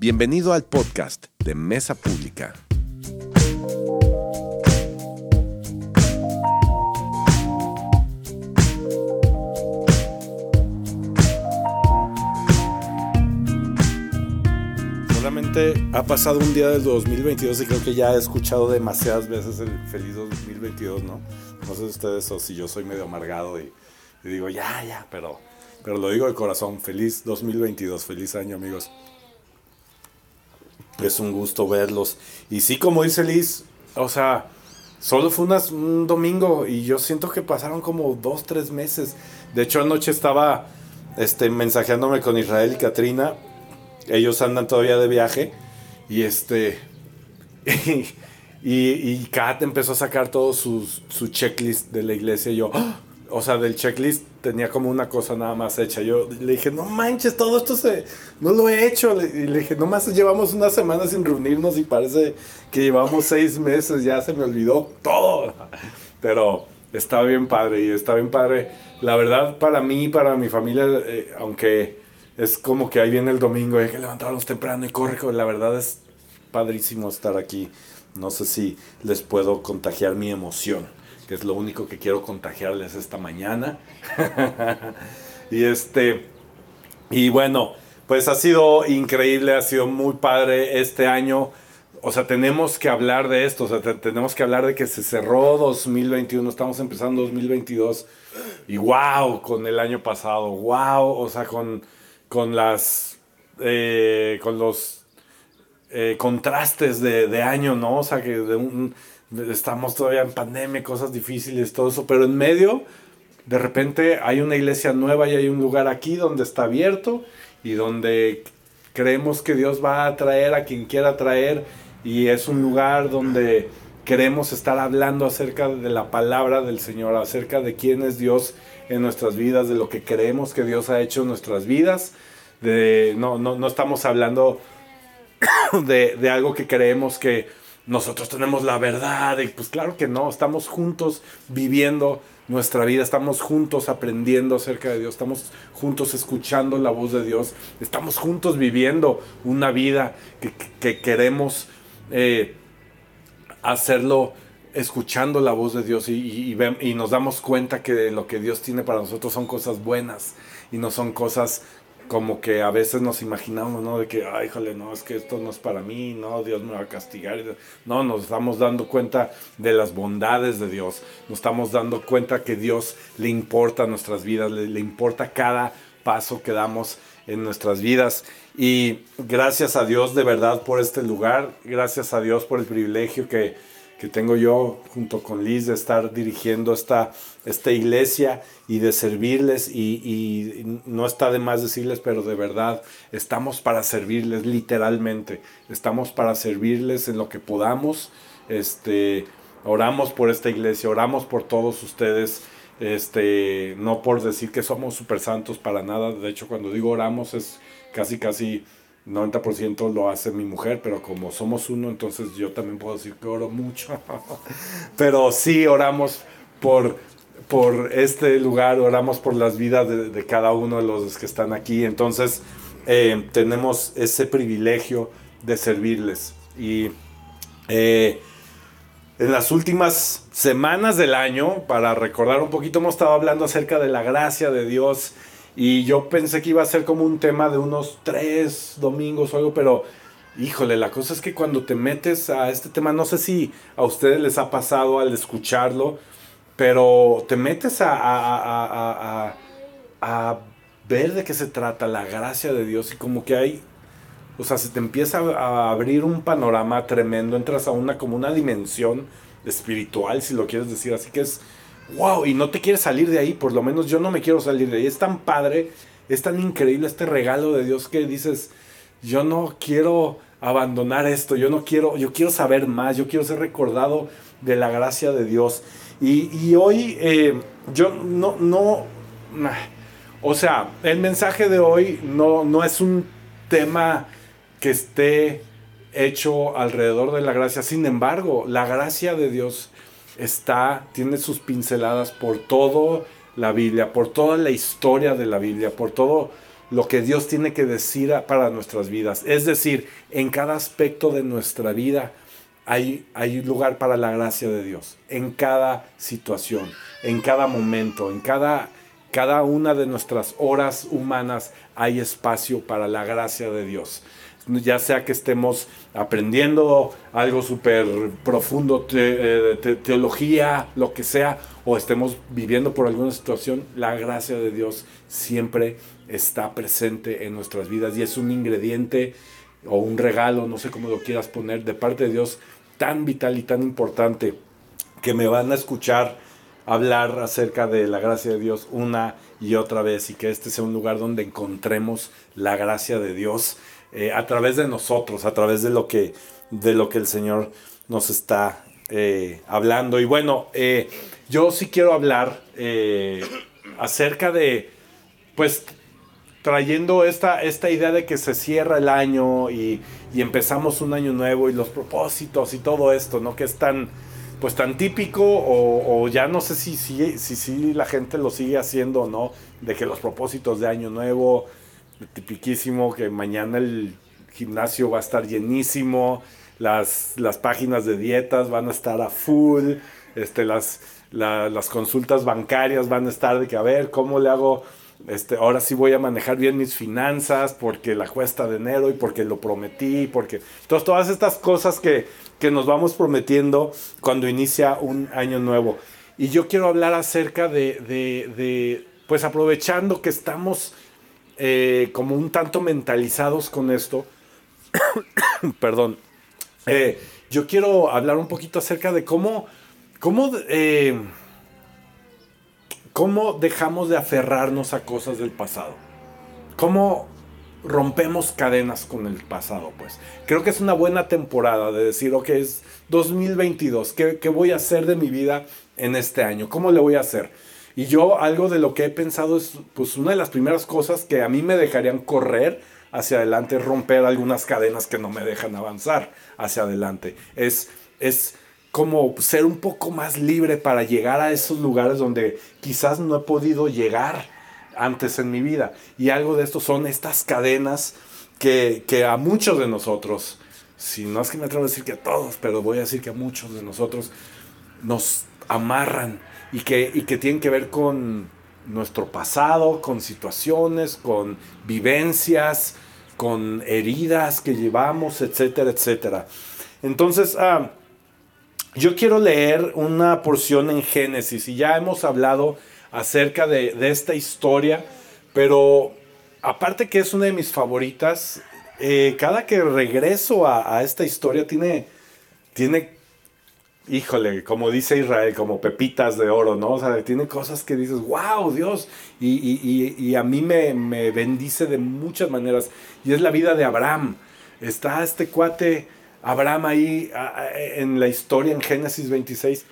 Bienvenido al podcast de Mesa Pública. Solamente ha pasado un día del 2022 y creo que ya he escuchado demasiadas veces el feliz 2022, ¿no? No sé ustedes o si yo soy medio amargado y, digo, ya, ya, pero, pero lo digo de corazón, feliz 2022, feliz año amigos. Es un gusto verlos. Y sí, como dice Liz, o sea, solo fue un domingo y yo siento que pasaron como dos, tres meses. De hecho, anoche estaba este, mensajeándome con Israel y Katrina. Ellos andan todavía de viaje. Y este. Y, y Kat empezó a sacar todo sus- su checklist de la iglesia. Y yo, ¡ah! O sea, del checklist tenía como una cosa nada más hecha. Yo le dije, no manches, todo esto se, no lo he hecho. Y le dije, nomás llevamos una semana sin reunirnos y parece que llevamos seis meses. Ya se me olvidó todo. Pero está bien padre y está bien padre. La verdad, para mí, para mi familia, eh, aunque es como que ahí viene el domingo, hay que levantarnos temprano y corre. La verdad es padrísimo estar aquí. No sé si les puedo contagiar mi emoción, que es lo único que quiero contagiarles esta mañana. y este, y bueno, pues ha sido increíble, ha sido muy padre este año. O sea, tenemos que hablar de esto, o sea, te- tenemos que hablar de que se cerró 2021, estamos empezando 2022 y wow, con el año pasado, wow, o sea, con, con las, eh, con los eh, contrastes de, de año, ¿no? O sea, que de un- estamos todavía en pandemia, cosas difíciles, todo eso, pero en medio, de repente hay una iglesia nueva y hay un lugar aquí donde está abierto y donde creemos que Dios va a traer a quien quiera traer y es un lugar donde queremos estar hablando acerca de la palabra del Señor, acerca de quién es Dios en nuestras vidas, de lo que creemos que Dios ha hecho en nuestras vidas. De, no, no, no estamos hablando de, de algo que creemos que nosotros tenemos la verdad. Y pues claro que no, estamos juntos viviendo nuestra vida, estamos juntos aprendiendo acerca de Dios, estamos juntos escuchando la voz de Dios, estamos juntos viviendo una vida que, que- que queremos eh, hacerlo escuchando la voz de Dios y nos damos cuenta que lo que Dios tiene para nosotros son cosas buenas y no son cosas como que a veces nos imaginamos, ¿no? De que, ay, híjole, no, es que esto no es para mí, no, Dios me va a castigar. No, nos estamos dando cuenta de las bondades de Dios, nos estamos dando cuenta que Dios le importa nuestras vidas, le, le importa cada paso que damos en nuestras vidas. Y gracias a Dios de verdad por este lugar, gracias a Dios por el privilegio que, que tengo yo junto con Liz de estar dirigiendo esta, esta iglesia y de servirles. Y, y no está de más decirles, pero de verdad estamos para servirles literalmente. Estamos para servirles en lo que podamos. Este, oramos por esta iglesia, oramos por todos ustedes. Este, no por decir que somos super santos para nada. De hecho, cuando digo oramos es casi, casi 90% lo hace mi mujer, pero como somos uno, entonces yo también puedo decir que oro mucho. pero sí oramos por, por este lugar, oramos por las vidas de, cada uno de los que están aquí. Entonces, eh, tenemos ese privilegio de servirles. Y eh, en las últimas semanas del año, para recordar un poquito, hemos estado hablando acerca de la gracia de Dios y yo pensé que iba a ser como un tema de unos tres domingos o algo, pero híjole, la cosa es que cuando te metes a este tema, no sé si a ustedes les ha pasado al escucharlo, pero te metes a, a- a- a- ver de qué se trata la gracia de Dios y como que hay o sea, se te empieza a abrir un panorama tremendo, entras a una como una dimensión espiritual, si lo quieres decir, así que es wow, y no te quieres salir de ahí, por lo menos yo no me quiero salir de ahí. Es tan padre, es tan increíble este regalo de Dios que dices, yo no quiero abandonar esto, yo no quiero, yo quiero saber más, yo quiero ser recordado de la gracia de Dios. Y, y hoy eh, yo no, no, o sea, el mensaje de hoy no, no es un tema que esté hecho alrededor de la gracia. Sin embargo, la gracia de Dios está, tiene sus pinceladas por toda la Biblia, por toda la historia de la Biblia, por todo, lo que Dios tiene que decir para nuestras vidas. Es decir, en cada aspecto de nuestra vida hay, hay lugar para la gracia de Dios. En cada situación, en cada momento, en cada, cada una de nuestras horas humanas hay espacio para la gracia de Dios ya sea que estemos aprendiendo algo súper profundo, eh, teología, lo que sea, o estemos viviendo por alguna situación, la gracia de Dios siempre está presente en nuestras vidas y es un ingrediente o un regalo, no sé cómo lo quieras poner, de parte de Dios tan vital y tan importante que me van a escuchar hablar acerca de la gracia de Dios una y otra vez y que este sea un lugar donde encontremos la gracia de Dios eh, a través de nosotros, a través de lo que, de lo que el Señor nos está eh, hablando. Y bueno, eh, yo sí quiero hablar acerca de, pues, trayendo esta, esta idea de que se cierra el año y, empezamos un año nuevo y los propósitos y todo esto, ¿no? Que es tan, pues, tan típico o, ya no sé si, si, si, si, la gente lo sigue haciendo o no, de que los propósitos de año nuevo, tipiquísimo, que mañana el gimnasio va a estar llenísimo, las, las páginas de dietas van a estar a full, este, las las consultas bancarias van a estar de que a ver cómo le hago, este, ahora sí voy a manejar bien mis finanzas porque la cuesta de enero y porque lo prometí, porque entonces todas estas cosas que, que nos vamos prometiendo cuando inicia un año nuevo. Y yo quiero hablar acerca de, de, de pues aprovechando que estamos eh, como un tanto mentalizados con esto, perdón, eh, yo quiero hablar un poquito acerca de cómo ¿Cómo, eh, ¿Cómo dejamos de aferrarnos a cosas del pasado? ¿Cómo rompemos cadenas con el pasado? Pues creo que es una buena temporada de decir, ok, es 2022, ¿qué, ¿qué, voy a hacer de mi vida en este año? ¿Cómo le voy a hacer? Y yo algo de lo que he pensado es, pues una de las primeras cosas que a mí me dejarían correr hacia adelante, es romper algunas cadenas que no me dejan avanzar hacia adelante. Es, es como ser un poco más libre para llegar a esos lugares donde quizás no he podido llegar antes en mi vida. Y algo de esto son estas cadenas que, a muchos de nosotros, si no es que me atrevo a decir que a todos, pero voy a decir que a muchos de nosotros nos amarran y que, y que tienen que ver con nuestro pasado, con situaciones, con vivencias, con heridas que llevamos, etcétera, etcétera. Entonces, ah, yo quiero leer una porción en Génesis y ya hemos hablado acerca de, esta historia, pero aparte que es una de mis favoritas, eh, cada que regreso a, esta historia tiene, tiene, híjole, como dice Israel, como pepitas de oro, ¿no? O sea, tiene cosas que dices, wow, Dios, y, a mí me, me bendice de muchas maneras, y es la vida de Abraham. Está este cuate Abraham ahí en la historia en Génesis 26.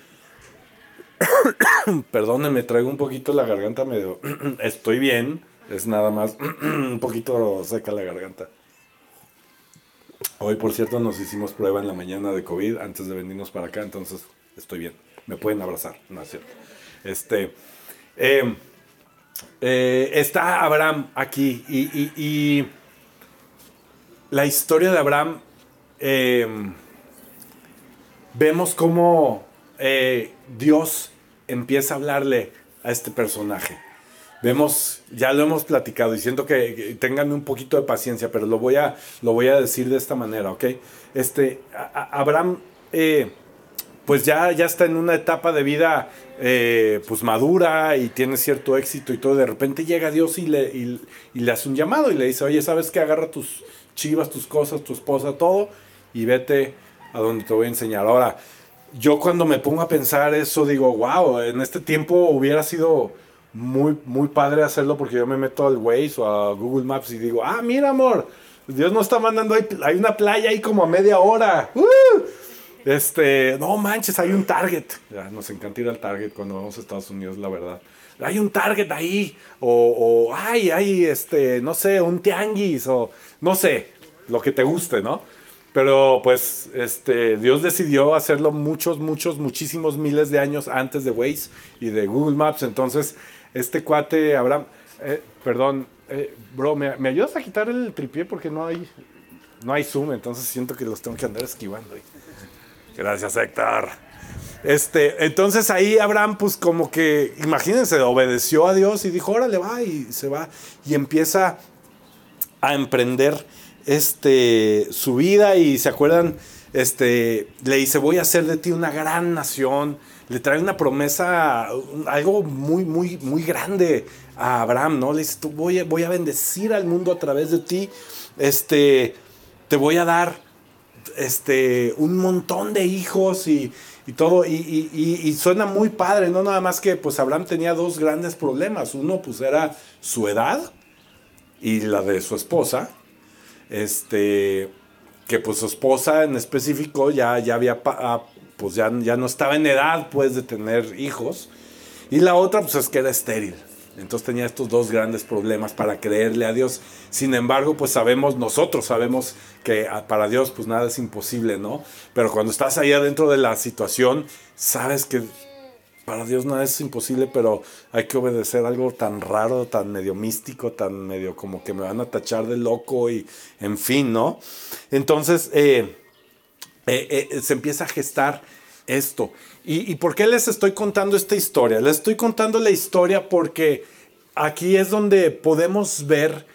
Perdónenme, traigo un poquito la garganta medio. Estoy bien, es nada más un poquito seca la garganta. Hoy, por cierto, nos hicimos prueba en la mañana de COVID antes de venirnos para acá, entonces estoy bien. Me pueden abrazar, no es cierto. Este, em, eh, está Abraham aquí y la historia de Abraham Em, vemos cómo eh, Dios empieza a hablarle a este personaje. Vemos, ya lo hemos platicado y siento que, tengan un poquito de paciencia, pero lo voy a, lo voy a decir de esta manera, ¿ok? Este, Abraham, eh, pues ya, ya está en una etapa de vida eh, pues madura y tiene cierto éxito y todo. De repente llega Dios y le, y le hace un llamado y le dice, oye, ¿sabes qué? Agarra tus chivas, tus cosas, tu esposa, todo y vete a donde te voy a enseñar. Ahora, yo cuando me pongo a pensar eso digo, wow, en este tiempo hubiera sido muy, muy padre hacerlo porque yo me meto al Waze o a Google Maps y digo, ah, mira amor, Dios nos está mandando, hay, una playa ahí como a media hora. ¡Uh! Este, no manches, hay un Target. Nos encanta ir al Target cuando vamos a Estados Unidos, la verdad. Hay un Target ahí. O, o ay, hay, este, no sé, un tianguis. O no sé, lo que te guste, ¿no? Pero pues este, Dios decidió hacerlo muchos, muchos, muchísimos miles de años antes de Waze y de Google Maps. Entonces, este cuate, Abraham, eh, perdón, Eh, bro, ¿me, ¿me ayudas a quitar el tripié? Porque no hay, no hay zoom, entonces siento que los tengo que andar esquivando. Gracias, Héctor. Este, entonces ahí Abraham, pues como que, imagínense, obedeció a Dios y dijo, órale, va, y se va. Y empieza a emprender este, su vida y se acuerdan, este, le dice, voy a hacer de ti una gran nación. Le trae una promesa, algo muy, muy, muy grande a Abraham, ¿no? Le dice, tú voy, a, voy a bendecir al mundo a través de ti. Este, te voy a dar este, un montón de hijos y, y todo, y, y, suena muy padre, no nada más que pues Abraham tenía dos grandes problemas, uno pues era su edad y la de su esposa, este, que pues su esposa en específico ya, ya había, ah, pues ya, ya no estaba en edad pues de tener hijos, y la otra pues es que era estéril. Entonces tenía estos dos grandes problemas para creerle a Dios. Sin embargo, pues sabemos, nosotros sabemos que para Dios pues nada es imposible, ¿no? Pero cuando estás ahí adentro de la situación, sabes que para Dios nada es imposible, pero hay que obedecer algo tan raro, tan medio místico, tan medio como que me van a tachar de loco y en fin, ¿no? Entonces eh, eh, eh, se empieza a gestar esto. ¿Y, por qué les estoy contando esta historia? Les estoy contando la historia porque aquí es donde podemos ver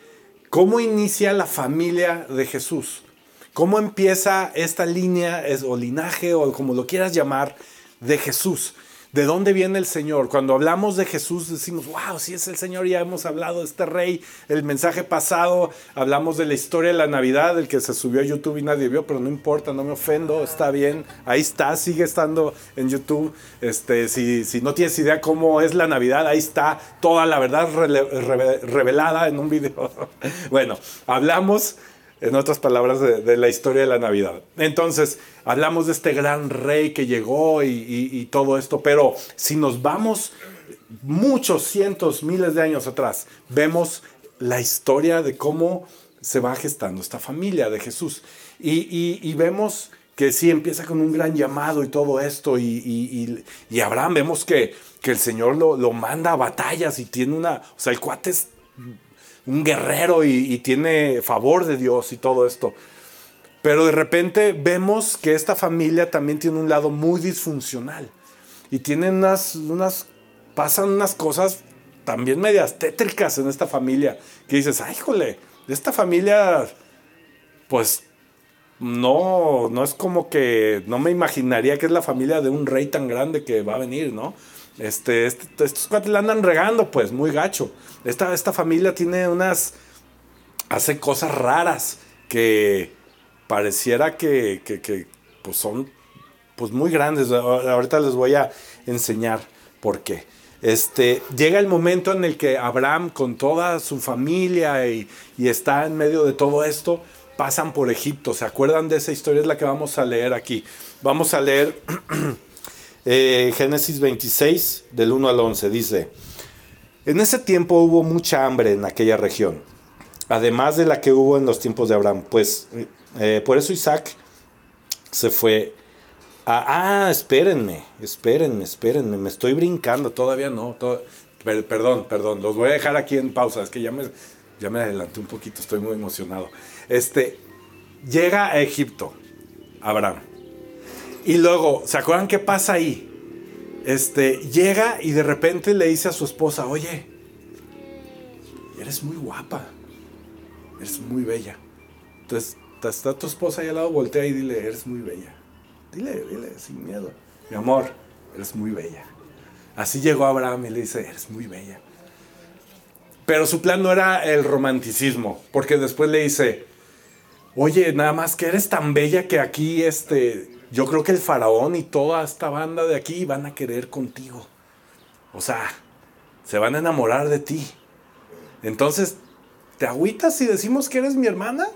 cómo inicia la familia de Jesús. Cómo empieza esta línea o linaje o como lo quieras llamar de Jesús. ¿De dónde viene el Señor? Cuando hablamos de Jesús decimos, wow, sí es el Señor, ya hemos hablado de este rey. El mensaje pasado, hablamos de la historia de la Navidad, el que se subió a YouTube y nadie vio, pero no importa, no me ofendo, está bien, ahí está, sigue estando en YouTube. Este, si, si no tienes idea cómo es la Navidad, ahí está toda la verdad revelada en un video. bueno, hablamos en otras palabras, de, la historia de la Navidad. Entonces, hablamos de este gran rey que llegó y, todo esto, pero si nos vamos muchos cientos, miles de años atrás, vemos la historia de cómo se va gestando esta familia de Jesús. Y, vemos que sí empieza con un gran llamado y todo esto, y, Abraham vemos que, que el Señor lo, lo, manda a batallas y tiene una, o sea, el cuate es un guerrero y, tiene favor de Dios y todo esto. Pero de repente vemos que esta familia también tiene un lado muy disfuncional. Y tienen unas, unas, pasan unas cosas también medias tétricas en esta familia. Que dices, ay, jole, esta familia, pues no, no es como que, no me imaginaría que es la familia de un rey tan grande que va a venir, ¿no? Este, este, estos cuates la andan regando, pues, muy gacho. Esta, esta familia tiene unas. hace cosas raras que pareciera que, que, pues son pues muy grandes. Ahorita les voy a enseñar por qué. Este, llega el momento en el que Abraham con toda su familia y, y, está en medio de todo esto, pasan por Egipto. ¿Se acuerdan de esa historia? Es la que vamos a leer aquí. Vamos a leer Eh, Génesis 26, del 1 al 11, dice, en ese tiempo hubo mucha hambre en aquella región, además de la que hubo en los tiempos de Abraham, pues eh, por eso Isaac se fue a... Ah, espérenme, espérenme, espérenme, me estoy brincando, todavía no, perdón, perdón, los voy a dejar aquí en pausa, es que ya me, ya me adelanté un poquito, estoy muy emocionado. Este, llega a Egipto, Abraham y luego, ¿se acuerdan qué pasa ahí? Este, llega y de repente le dice a su esposa, oye, eres muy guapa, eres muy bella. Entonces, está tu esposa ahí al lado, voltea y dile, eres muy bella. Dile, dile, sin miedo. Mi amor, eres muy bella. Así llegó Abraham y le dice, eres muy bella. Pero su plan no era el romanticismo, porque después le dice, oye, nada más que eres tan bella que aquí, este, yo creo que el faraón y toda esta banda de aquí van a querer contigo. O sea, se van a enamorar de ti. Entonces, ¿te agüitas si decimos que eres mi hermana?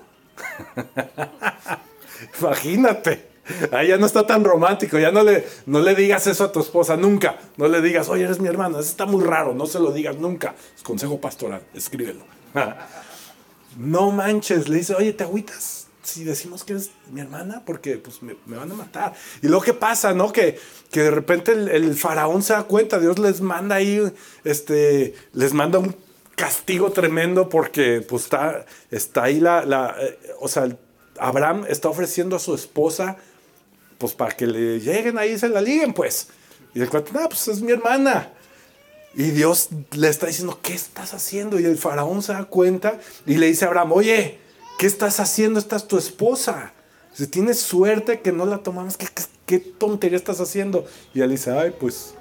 Imagínate. Ahí ya no está tan romántico, ya no le, no le digas eso a tu esposa, nunca. No le digas, oye, eres mi hermana, eso está muy raro, no se lo digas nunca. Es consejo pastoral, escríbelo. no manches, le dice, oye, ¿te agüitas? Si decimos que es mi hermana, porque pues me, van a matar. Y luego, ¿qué pasa, no? Que, que de repente el, faraón se da cuenta, Dios les manda ahí, este, les manda un castigo tremendo porque pues está, está ahí la, la eh, o sea, Abraham está ofreciendo a su esposa pues para que le lleguen ahí y se la liguen pues. Y el cuate, no, pues es mi hermana. Y Dios le está diciendo, ¿qué estás haciendo? Y el faraón se da cuenta y le dice a Abraham, oye, ¿qué estás haciendo? Esta es tu esposa. Si tienes suerte que no la tomamos, ¿qué, tontería estás haciendo? Y él dice, ay, pues,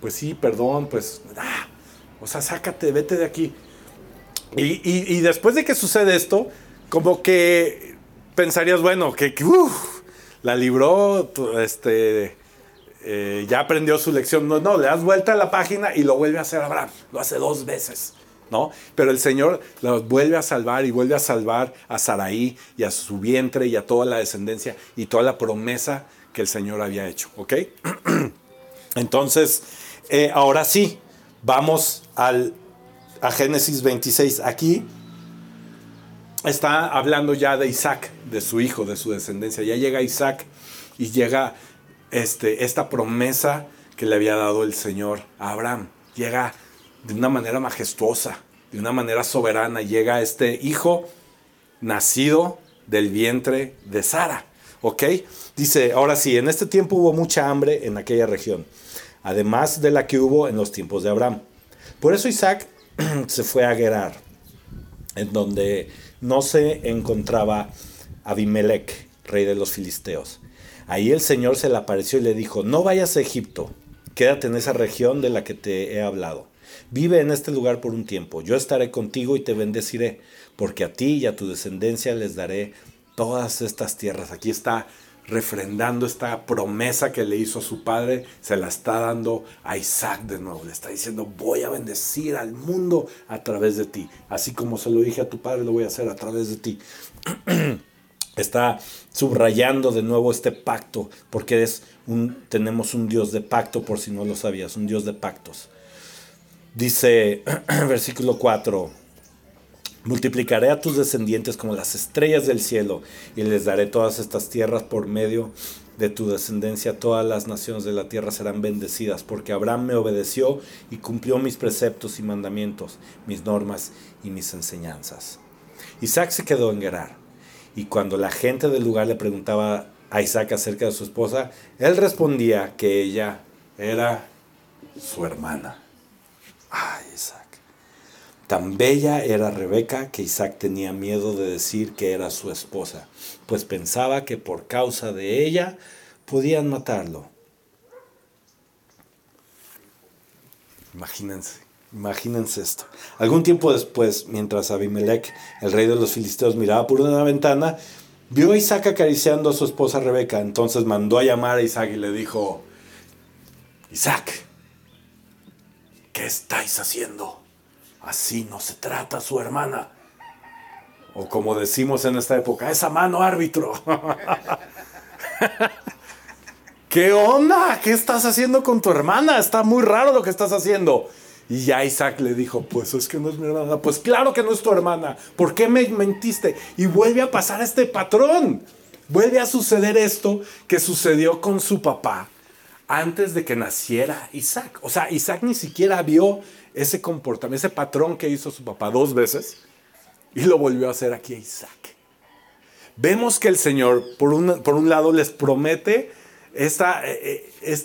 pues sí, perdón, pues, ah, o sea, sácate, vete de aquí. Y, después de que sucede esto, como que pensarías, bueno, que, la libró, este, eh, ya aprendió su lección. No, no, le das vuelta a la página y lo vuelve a hacer Abraham. Lo hace dos veces. ¿No? Pero el Señor lo vuelve a salvar y vuelve a salvar a Saraí y a su vientre y a toda la descendencia y toda la promesa que el Señor había hecho. ¿Ok? Entonces, eh, ahora sí, vamos al, a Génesis 26. Aquí está hablando ya de Isaac, de su hijo, de su descendencia. Ya llega Isaac y llega este, esta promesa que le había dado el Señor a Abraham. Llega de una manera majestuosa, de una manera soberana. Llega este hijo nacido del vientre de Sara. ¿Ok? Dice, ahora sí, en este tiempo hubo mucha hambre en aquella región, además de la que hubo en los tiempos de Abraham. Por eso Isaac se fue a Gerar, en donde no se encontraba Abimelech, rey de los filisteos. Ahí el Señor se le apareció y le dijo, no vayas a Egipto, quédate en esa región de la que te he hablado. Vive en este lugar por un tiempo, yo estaré contigo y te bendeciré, porque a ti y a tu descendencia les daré todas estas tierras. Aquí está refrendando esta promesa que le hizo a su padre, se la está dando a Isaac de nuevo. Le está diciendo, voy a bendecir al mundo a través de ti. Así como se lo dije a tu padre, lo voy a hacer a través de ti. está subrayando de nuevo este pacto, porque es un, tenemos un Dios de pacto, por si no lo sabías, un Dios de pactos. Dice versículo 4, multiplicaré a tus descendientes como las estrellas del cielo y les daré todas estas tierras por medio de tu descendencia. Todas las naciones de la tierra serán bendecidas, porque Abraham me obedeció y cumplió mis preceptos y mandamientos, mis normas y mis enseñanzas. Isaac se quedó en Gerar y cuando la gente del lugar le preguntaba a Isaac acerca de su esposa, él respondía que ella era su hermana. Ay, Isaac. Tan bella era Rebeca que Isaac tenía miedo de decir que era su esposa, pues pensaba que por causa de ella podían matarlo. Imagínense. Imagínense esto. Algún tiempo después, mientras Abimelech, el rey de los filisteos, miraba por una ventana, vio a Isaac acariciando a su esposa Rebeca. Entonces mandó a llamar a Isaac y le dijo, Isaac, ¿qué estáis haciendo? Así no se trata su hermana. O como decimos en esta época, esa mano árbitro. ¿Qué onda? ¿Qué estás haciendo con tu hermana? Está muy raro lo que estás haciendo. Y ya Isaac le dijo, pues es que no es mi hermana. Pues claro que no es tu hermana. ¿Por qué me mentiste? Y vuelve a pasar este patrón. Vuelve a suceder esto que sucedió con su papá antes de que naciera Isaac. O sea, Isaac ni siquiera vio ese comportamiento, ese patrón que hizo su papá dos veces y lo volvió a hacer aquí a Isaac. Vemos que el Señor, por un, por un lado, les promete esta, eh, eh,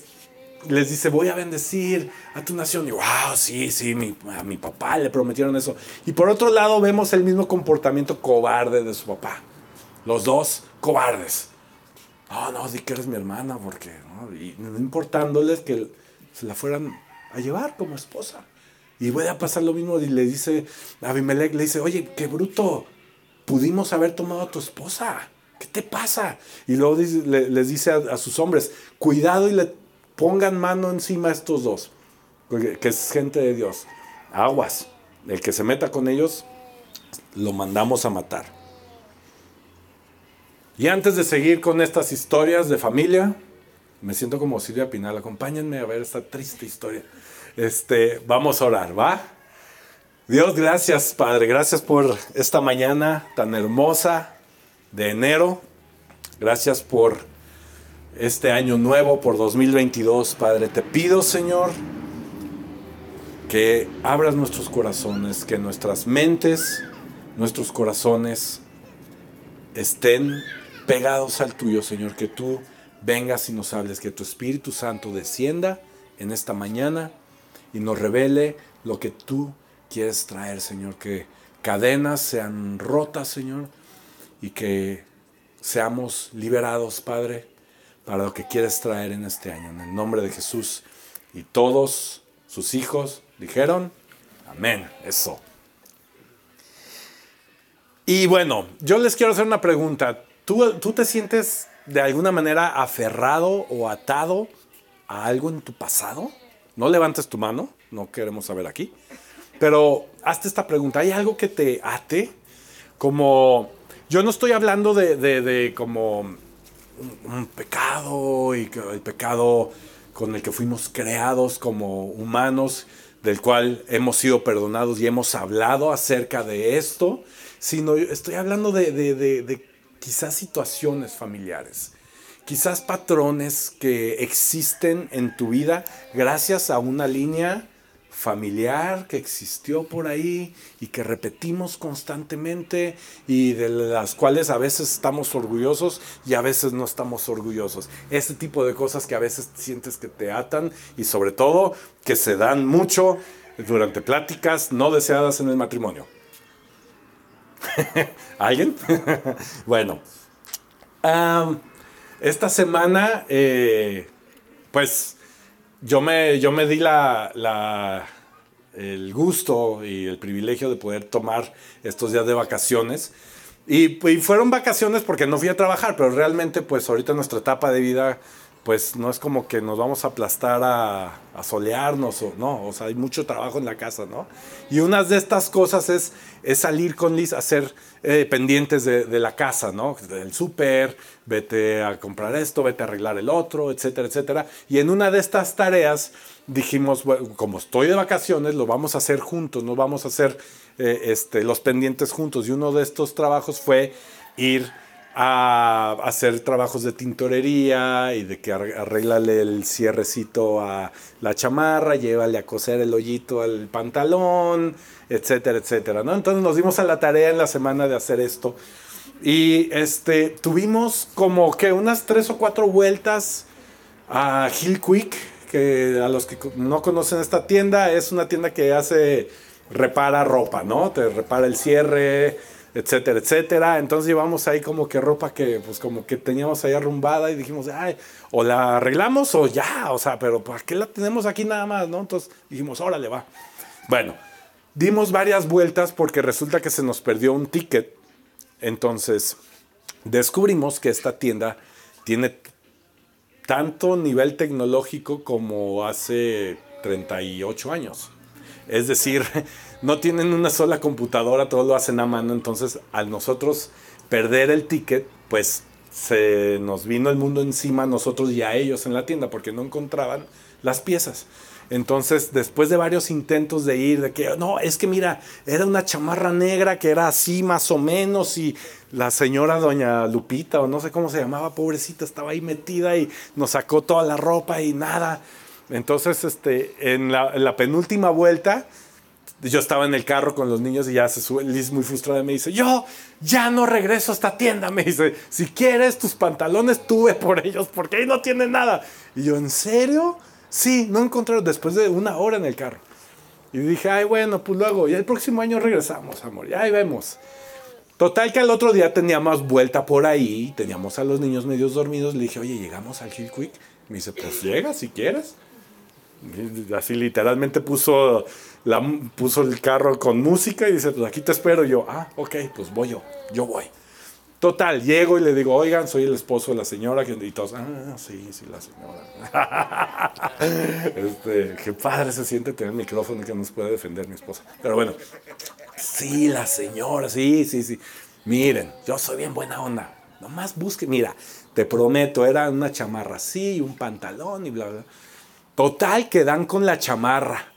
les dice, voy a bendecir a tu nación. Y wow, sí, sí, mi, a mi papá le prometieron eso. Y por otro lado vemos el mismo comportamiento cobarde de su papá. Los dos cobardes. No, no, di que eres mi hermana, porque, ¿no? Y no importándoles que se la fueran a llevar como esposa. Y voy a pasar lo mismo y le dice, a Abimelech le dice, oye, qué bruto, pudimos haber tomado a tu esposa. ¿Qué te pasa? Y luego les dice a, sus hombres, cuidado y le pongan mano encima a estos dos, que es gente de Dios. Aguas, el que se meta con ellos, lo mandamos a matar. Y antes de seguir con estas historias de familia, me siento como Silvia Pinal, acompáñenme a ver esta triste historia. Este, vamos a orar, ¿va? Dios, gracias, Padre, gracias por esta mañana tan hermosa de enero. Gracias por este año nuevo por 2022, Padre. Te pido, Señor, que abras nuestros corazones, que nuestras mentes, nuestros corazones estén pegados al tuyo, Señor, que tú vengas y nos hables, que tu Espíritu Santo descienda en esta mañana y nos revele lo que tú quieres traer, Señor, que cadenas sean rotas, Señor, y que seamos liberados, Padre, para lo que quieres traer en este año. En el nombre de Jesús y todos sus hijos dijeron, amén, eso. Y bueno, yo les quiero hacer una pregunta. ¿Tú, ¿Tú te sientes de alguna manera aferrado o atado a algo en tu pasado? No levantes tu mano, no queremos saber aquí. Pero hazte esta pregunta, ¿hay algo que te ate? Como, yo no estoy hablando de, de, como un, pecado y el pecado con el que fuimos creados como humanos, del cual hemos sido perdonados y hemos hablado acerca de esto, sino estoy hablando de, de quizás situaciones familiares, quizás patrones que existen en tu vida gracias a una línea familiar que existió por ahí y que repetimos constantemente y de las cuales a veces estamos orgullosos y a veces no estamos orgullosos. Este tipo de cosas que a veces sientes que te atan y sobre todo que se dan mucho durante pláticas no deseadas en el matrimonio. ¿Alguien? bueno, esta semana, eh, pues yo me, yo me di la, el gusto y el privilegio de poder tomar estos días de vacaciones. Y, y, fueron vacaciones porque no fui a trabajar, pero realmente pues ahorita nuestra etapa de vida pues no es como que nos vamos a aplastar a, solearnos, o, no, o sea, hay mucho trabajo en la casa, ¿no? Y una de estas cosas es, salir con Liz a hacer eh, pendientes de, de, la casa, ¿no? Del súper, vete a comprar esto, vete a arreglar el otro, etcétera, etcétera. Y en una de estas tareas dijimos, bueno, como estoy de vacaciones, lo vamos a hacer juntos, no vamos a hacer eh, este, los pendientes juntos. Y uno de estos trabajos fue ir a hacer trabajos de tintorería y de que arréglale el cierrecito a la chamarra, llévale a coser el hoyito al pantalón, etcétera, etcétera, ¿no? Entonces nos dimos a la tarea en la semana de hacer esto y este tuvimos como que unas tres o cuatro vueltas a Hill Quick, que a los que no conocen esta tienda es una tienda que hace repara ropa, ¿no? Te repara el cierre, etcétera, etcétera. Entonces llevamos ahí como que ropa que, pues como que teníamos ahí arrumbada y dijimos, ay, o la arreglamos o ya, o sea, pero ¿para qué la tenemos aquí nada más, no? Entonces dijimos, órale, va. Bueno, dimos varias vueltas porque resulta que se nos perdió un ticket. Entonces descubrimos que esta tienda tiene tanto nivel tecnológico como hace 38 años. Es decir, no tienen una sola computadora, todo lo hacen a mano, entonces al nosotros perder el ticket, pues se nos vino el mundo encima a nosotros y a ellos en la tienda porque no encontraban las piezas. Entonces, después de varios intentos de ir, de que, no, es que mira, era una chamarra negra que era así más o menos y la señora doña Lupita o no sé cómo se llamaba, pobrecita, estaba ahí metida y nos sacó toda la ropa y nada. Entonces, este, en la, en la penúltima vuelta, yo estaba en el carro con los niños y ya se sube Liz muy frustrada y me dice, yo ya no regreso a esta tienda. Me dice, si quieres tus pantalones, tuve por ellos porque ahí no tienen nada. Y yo, ¿en serio? Sí, no encontré después de una hora en el carro. Y dije, ay, bueno, pues luego, y el próximo año regresamos, amor, ya ahí vemos. Total que al otro día teníamos vuelta por ahí, teníamos a los niños medios dormidos. Le dije, oye, llegamos al Hill Quick. Me dice, pues llega si quieres. Así literalmente puso, la, puso el carro con música y dice, pues aquí te espero. Y yo, ah, ok, pues voy yo, yo voy. Total, llego y le digo, oigan, soy el esposo de la señora. Y todos, ah, sí, sí, la señora. este, qué padre se siente tener el micrófono que nos puede defender mi esposa. Pero bueno, sí, la señora, sí, sí, sí. Miren, yo soy bien buena onda. Nomás busque, mira, te prometo, era una chamarra así, un pantalón y bla, bla. Total, que dan con la chamarra.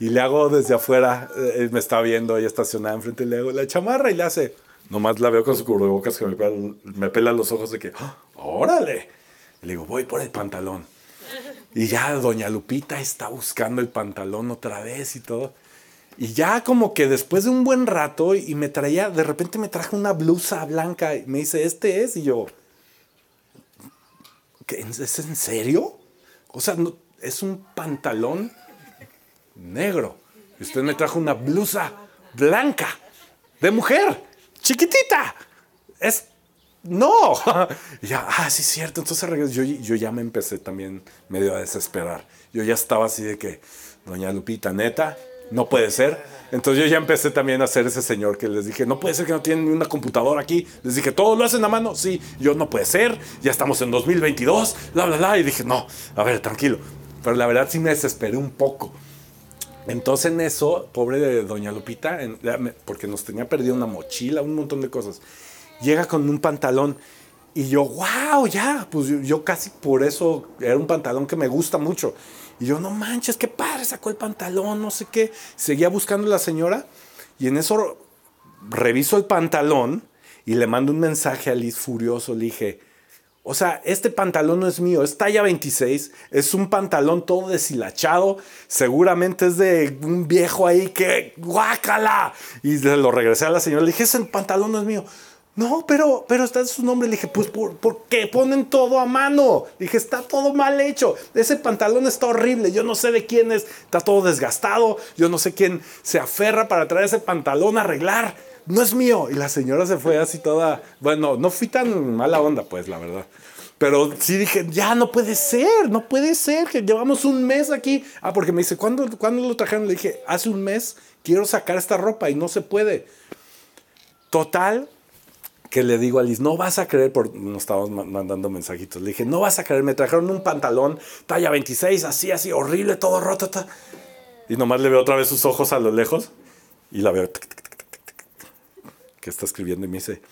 Y le hago desde afuera, eh, me está viendo ella estacionada enfrente, le hago la chamarra y le hace. Nomás la veo con su cubrebocas que me pela, me pela los ojos de que, ¡Ah, órale. le digo, voy por el pantalón. Y ya doña Lupita está buscando el pantalón otra vez y todo. Y ya como que después de un buen rato y me traía, de repente me trajo una blusa blanca y me dice, este es, y yo, ¿qué, ¿es en serio? O sea, no, es un pantalón negro. Y usted me trajo una blusa blanca, de mujer, chiquitita. Es, no. Y ya, ah, sí, cierto. Entonces yo, yo ya me empecé también medio a desesperar. Yo ya estaba así de que, doña Lupita, neta, no puede ser. Entonces yo ya empecé también a ser ese señor que les dije, no puede ser que no tienen ni una computadora aquí. Les dije, ¿todo lo hacen a mano? Sí, yo no puede ser, ya estamos en 2022, bla, bla, bla. Y dije, no, a ver, tranquilo. Pero la verdad sí me desesperé un poco. Entonces en eso, pobre de doña Lupita, porque nos tenía perdido una mochila, un montón de cosas, llega con un pantalón y yo, wow, ya, pues yo, casi por eso era un pantalón que me gusta mucho. Y yo, no manches, qué padre, sacó el pantalón, no sé qué. Seguía buscando la señora y en eso reviso el pantalón y le mando un mensaje a Liz furioso. Le dije, o sea, este pantalón no es mío, es talla 26, es un pantalón todo deshilachado, seguramente es de un viejo ahí que, guácala. Y lo regresé a la señora, le dije, ese pantalón no es mío. No, pero, pero está su nombre. Le dije, pues, ¿por, qué ponen todo a mano? Dije, está todo mal hecho. Ese pantalón está horrible. Yo no sé de quién es. Está todo desgastado. Yo no sé quién se aferra para traer ese pantalón a arreglar. No es mío. Y la señora se fue así toda. Bueno, no fui tan mala onda, pues, la verdad. Pero sí dije, ya no puede ser, no puede ser, que llevamos un mes aquí. Ah, porque me dice, ¿cuándo, ¿cuándo lo trajeron? Le dije, hace un mes quiero sacar esta ropa y no se puede. Total, que le digo a Liz, no vas a creer, por, nos estábamos mandando mensajitos, le dije, no vas a creer, me trajeron un pantalón talla 26, así, así, horrible, todo roto. Y nomás le veo otra vez sus ojos a lo lejos y la veo que está escribiendo y me dice,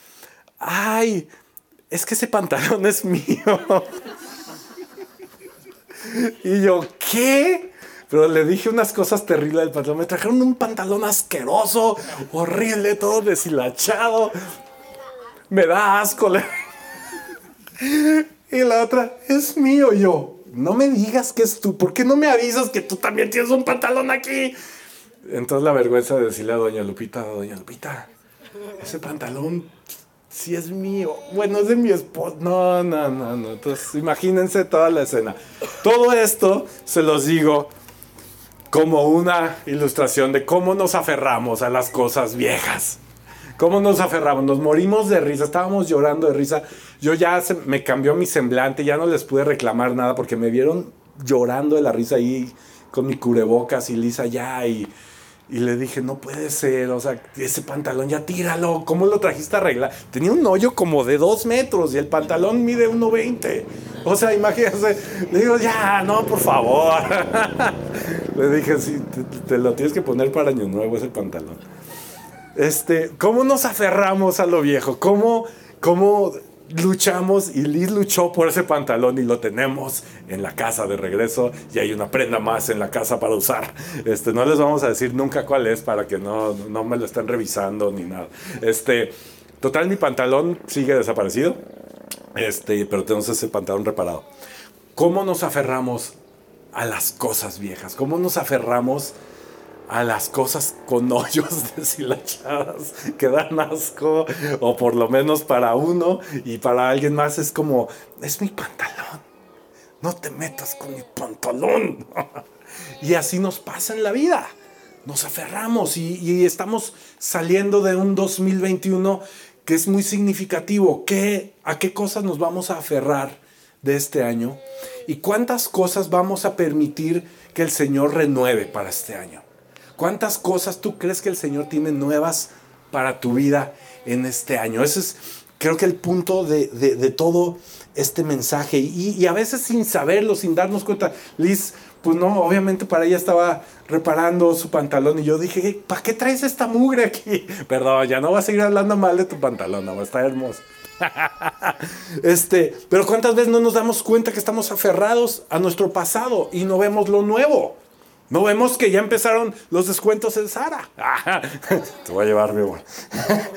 ay, es que ese pantalón es mío. y yo, ¿qué? Pero le dije unas cosas terribles del pantalón. Me trajeron un pantalón asqueroso, horrible, todo deshilachado me da asco. y la otra, es mío. yo, no me digas que es tú. ¿Por qué no me avisas que tú también tienes un pantalón aquí? Entonces la vergüenza de decirle a doña Lupita, doña Lupita, ese pantalón sí es mío. Bueno, es de mi esposo. No, no, no, no. Entonces imagínense toda la escena. Todo esto se los digo como una ilustración de cómo nos aferramos a las cosas viejas. ¿Cómo nos aferramos? Nos morimos de risa, estábamos llorando de risa. Yo ya me cambió mi semblante, ya no les pude reclamar nada porque me vieron llorando de la risa ahí con mi cubrebocas y Lisa ya y, y le dije, no puede ser, o sea, ese pantalón ya tíralo, ¿cómo lo trajiste a arreglar? Tenía un hoyo como de dos metros y el pantalón mide 1,20. O sea, imagínense, le digo, ya, no, por favor. le dije, sí, te, te lo tienes que poner para año nuevo ese pantalón. Este, ¿Cómo nos aferramos a lo viejo? ¿Cómo, cómo luchamos? Y Liz luchó por ese pantalón y lo tenemos en la casa de regreso y hay una prenda más en la casa para usar. Este, no les vamos a decir nunca cuál es para que no, no me lo estén revisando ni nada. Este, total, mi pantalón sigue desaparecido, este, pero tenemos ese pantalón reparado. ¿Cómo nos aferramos a las cosas viejas? ¿Cómo nos aferramos a las cosas con hoyos deshilachadas que dan asco, o por lo menos para uno, y para alguien más es como, es mi pantalón, no te metas con mi pantalón. y así nos pasa en la vida, nos aferramos y, y estamos saliendo de un 2021 que es muy significativo. ¿Qué, ¿A qué cosas nos vamos a aferrar de este año? ¿Y cuántas cosas vamos a permitir que el Señor renueve para este año? ¿Cuántas cosas tú crees que el Señor tiene nuevas para tu vida en este año? Ese es, creo que el punto de, todo este mensaje. Y, a veces sin saberlo, sin darnos cuenta, Liz, pues no, obviamente para ella estaba reparando su pantalón y yo dije, ¿para qué traes esta mugre aquí? Perdón, ya no vas a seguir hablando mal de tu pantalón, no, está hermoso. este, pero cuántas veces no nos damos cuenta que estamos aferrados a nuestro pasado y no vemos lo nuevo. No vemos que ya empezaron los descuentos en Sara. Te voy a llevar, mi amor.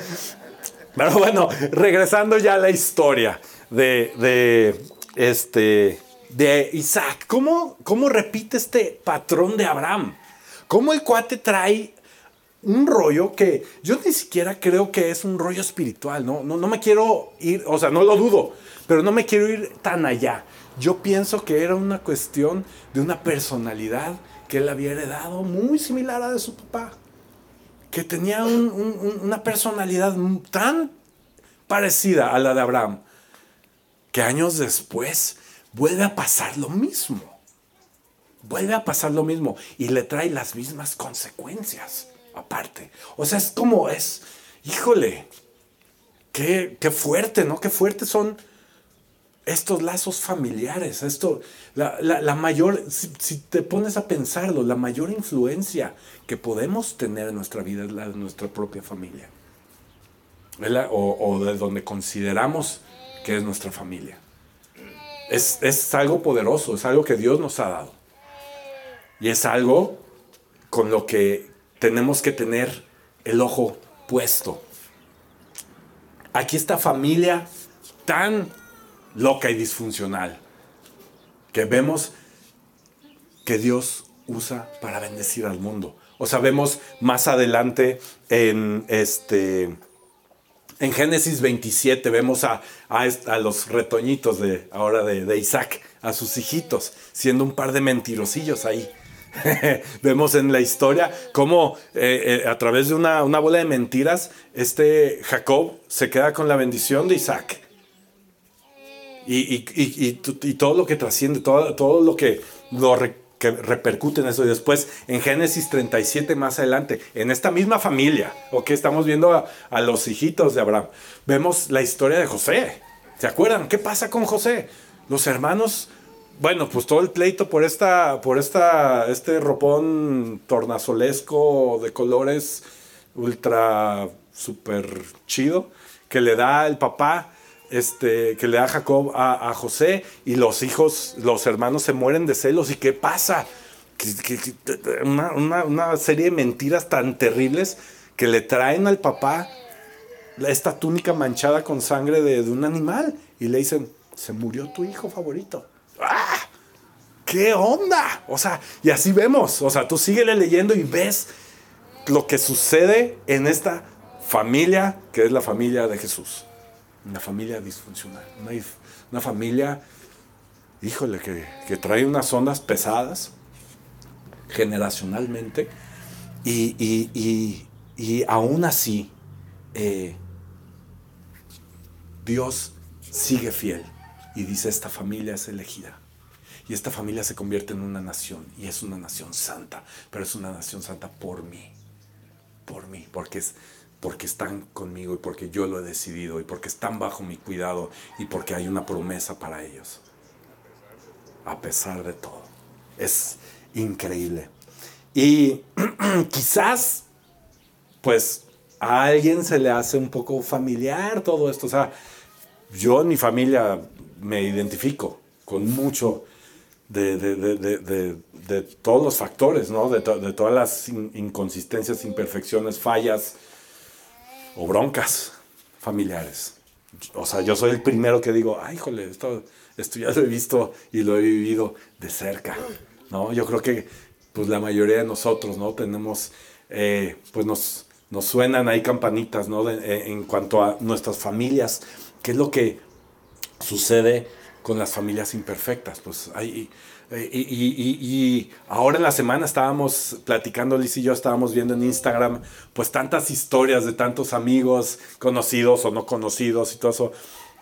Pero bueno, regresando ya a la historia de, este, de Isaac. ¿Cómo, ¿Cómo repite este patrón de Abraham? ¿Cómo el cuate trae un rollo que yo ni siquiera creo que es un rollo espiritual, ¿no? No, no me quiero ir, o sea, no lo dudo, pero no me quiero ir tan allá. Yo pienso que era una cuestión de una personalidad que él había heredado muy similar a de su papá. Que tenía una personalidad tan parecida a la de Abraham, que años después vuelve a pasar lo mismo. Vuelve a pasar lo mismo y le trae las mismas consecuencias aparte. O sea, es como es, híjole, qué, qué fuerte, ¿no? Qué fuertes son estos lazos familiares, esto, la, mayor, si, te pones a pensarlo, la mayor influencia que podemos tener en nuestra vida es la de nuestra propia familia. O, o, de donde consideramos que es nuestra familia. Es, es algo poderoso, es algo que Dios nos ha dado. Y es algo con lo que tenemos que tener el ojo puesto. Aquí esta familia tan loca y disfuncional que vemos que Dios usa para bendecir al mundo. O sabemos más adelante en este en Génesis 27 vemos a, a, los retoñitos de ahora de, de Isaac, a sus hijitos, siendo un par de mentirosillos ahí. Vemos en la historia cómo eh, eh, a través de una, bola de mentiras, este Jacob se queda con la bendición de Isaac. Y, todo lo que trasciende, todo, todo lo que, lo repercute en eso. Y después en Génesis 37 más adelante, en esta misma familia, que estamos viendo a, a los hijitos de Abraham, vemos la historia de José. ¿Se acuerdan? ¿Qué pasa con José? Los hermanos bueno, pues todo el pleito por esta, por esta, este ropón tornasolesco de colores ultra super chido que le da el papá, este, que le da Jacob a, José y los hijos, los hermanos se mueren de celos. ¿Y qué pasa? una, serie de mentiras tan terribles que le traen al papá esta túnica manchada con sangre de, de un animal y le dicen, se murió tu hijo favorito. ¡Ah! ¿Qué onda? O sea, y así vemos. O sea, tú síguele leyendo y ves lo que sucede en esta familia que es la familia de Jesús. Una familia disfuncional. Una, familia, híjole, que, trae unas ondas pesadas generacionalmente. Y, y, aún así, eh, Dios sigue fiel y dice, esta familia es elegida. Y esta familia se convierte en una nación. Y es una nación santa. Pero es una nación santa por mí. Por mí. Porque, es, porque están conmigo y porque yo lo he decidido. Y porque están bajo mi cuidado. Y porque hay una promesa para ellos. A pesar de todo. Es increíble. Y quizás, pues, a alguien se le hace un poco familiar todo esto. O sea, yo en mi familia me identifico con mucho de, de, todos los factores, ¿no? De, todas las inconsistencias, imperfecciones, fallas o broncas familiares. O sea, yo soy el primero que digo, ay, híjole, esto, esto ya lo he visto y lo he vivido de cerca, ¿no? Yo creo que, pues, la mayoría de nosotros, ¿no? Tenemos, eh, pues, nos, nos suenan ahí campanitas, ¿no? en cuanto a nuestras familias, qué es lo que sucede con las familias imperfectas. Pues hay, y, ahora en la semana estábamos platicando, Liz y yo estábamos viendo en Instagram, pues tantas historias de tantos amigos, conocidos o no conocidos y todo eso,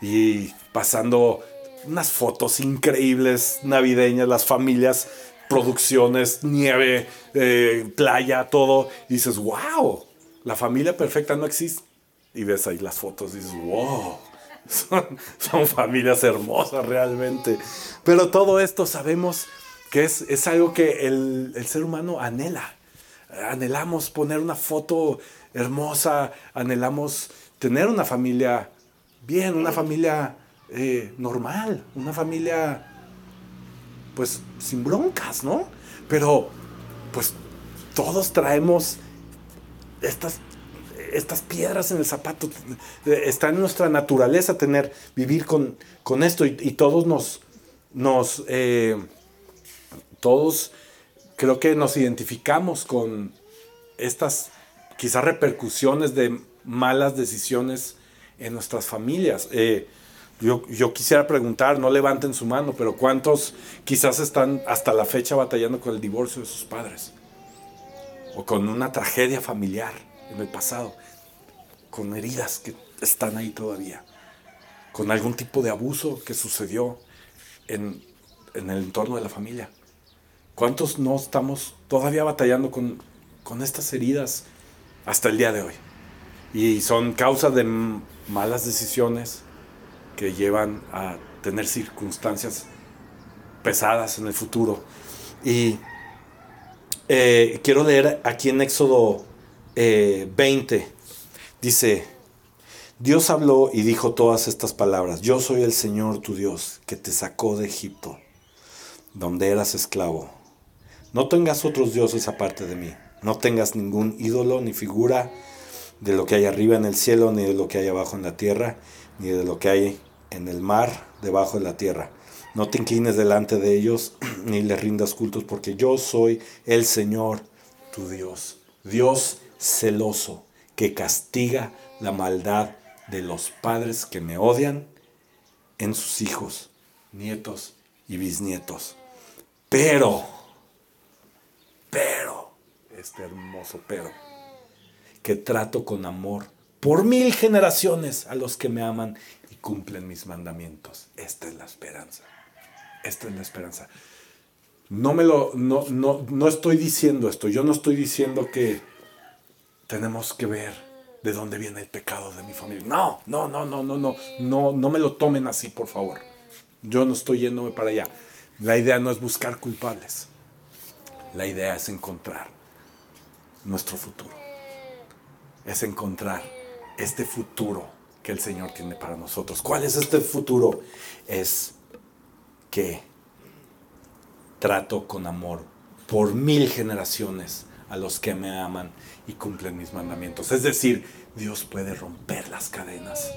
y pasando unas fotos increíbles navideñas, las familias, producciones, nieve, eh, playa, todo, y dices, wow, la familia perfecta no existe. Y ves ahí las fotos y dices, wow son, familias hermosas realmente. Pero todo esto sabemos que es, es algo que el, ser humano anhela. Anhelamos poner una foto hermosa, anhelamos tener una familia bien, una familia eh, normal, una familia pues sin broncas, ¿no? Pero pues todos traemos estas estas piedras en el zapato. Está en nuestra naturaleza tener, vivir con, con esto y, todos nos, nos, eh, todos creo que nos identificamos con estas quizás repercusiones de malas decisiones en nuestras familias. Eh, yo, yo, quisiera preguntar, no levanten su mano, pero ¿cuántos quizás están hasta la fecha batallando con el divorcio de sus padres? O con una tragedia familiar en el pasado, con heridas que están ahí todavía, con algún tipo de abuso que sucedió en, en el entorno de la familia. ¿Cuántos no estamos todavía batallando con, con estas heridas hasta el día de hoy? Y son causa de malas decisiones que llevan a tener circunstancias pesadas en el futuro. Y eh, quiero leer aquí en Éxodo 20, eh, dice, Dios habló y dijo todas estas palabras, yo soy el Señor tu Dios que te sacó de Egipto, donde eras esclavo. No tengas otros dioses aparte de mí. No tengas ningún ídolo ni figura de lo que hay arriba en el cielo, ni de lo que hay abajo en la tierra, ni de lo que hay en el mar debajo de la tierra. No te inclines delante de ellos, ni les rindas cultos, porque yo soy el Señor, tu Dios. Dios celoso, que castiga la maldad de los padres que me odian en sus hijos, nietos y bisnietos. Pero pero, este hermoso pero, que trato con amor por mil generaciones a los que me aman y cumplen mis mandamientos. Esta es la esperanza. Esta es la esperanza. No me lo, no, no, no estoy diciendo esto. Yo no estoy diciendo que tenemos que ver de dónde viene el pecado de mi familia. No, no, no, no, no, no, no, no me lo tomen así, por favor. Yo no estoy yéndome para allá. La idea no es buscar culpables. La idea es encontrar nuestro futuro. Es encontrar este futuro que el Señor tiene para nosotros. ¿Cuál es este futuro? Es que trato con amor por mil generaciones a los que me aman y cumplen mis mandamientos. Es decir, Dios puede romper las cadenas.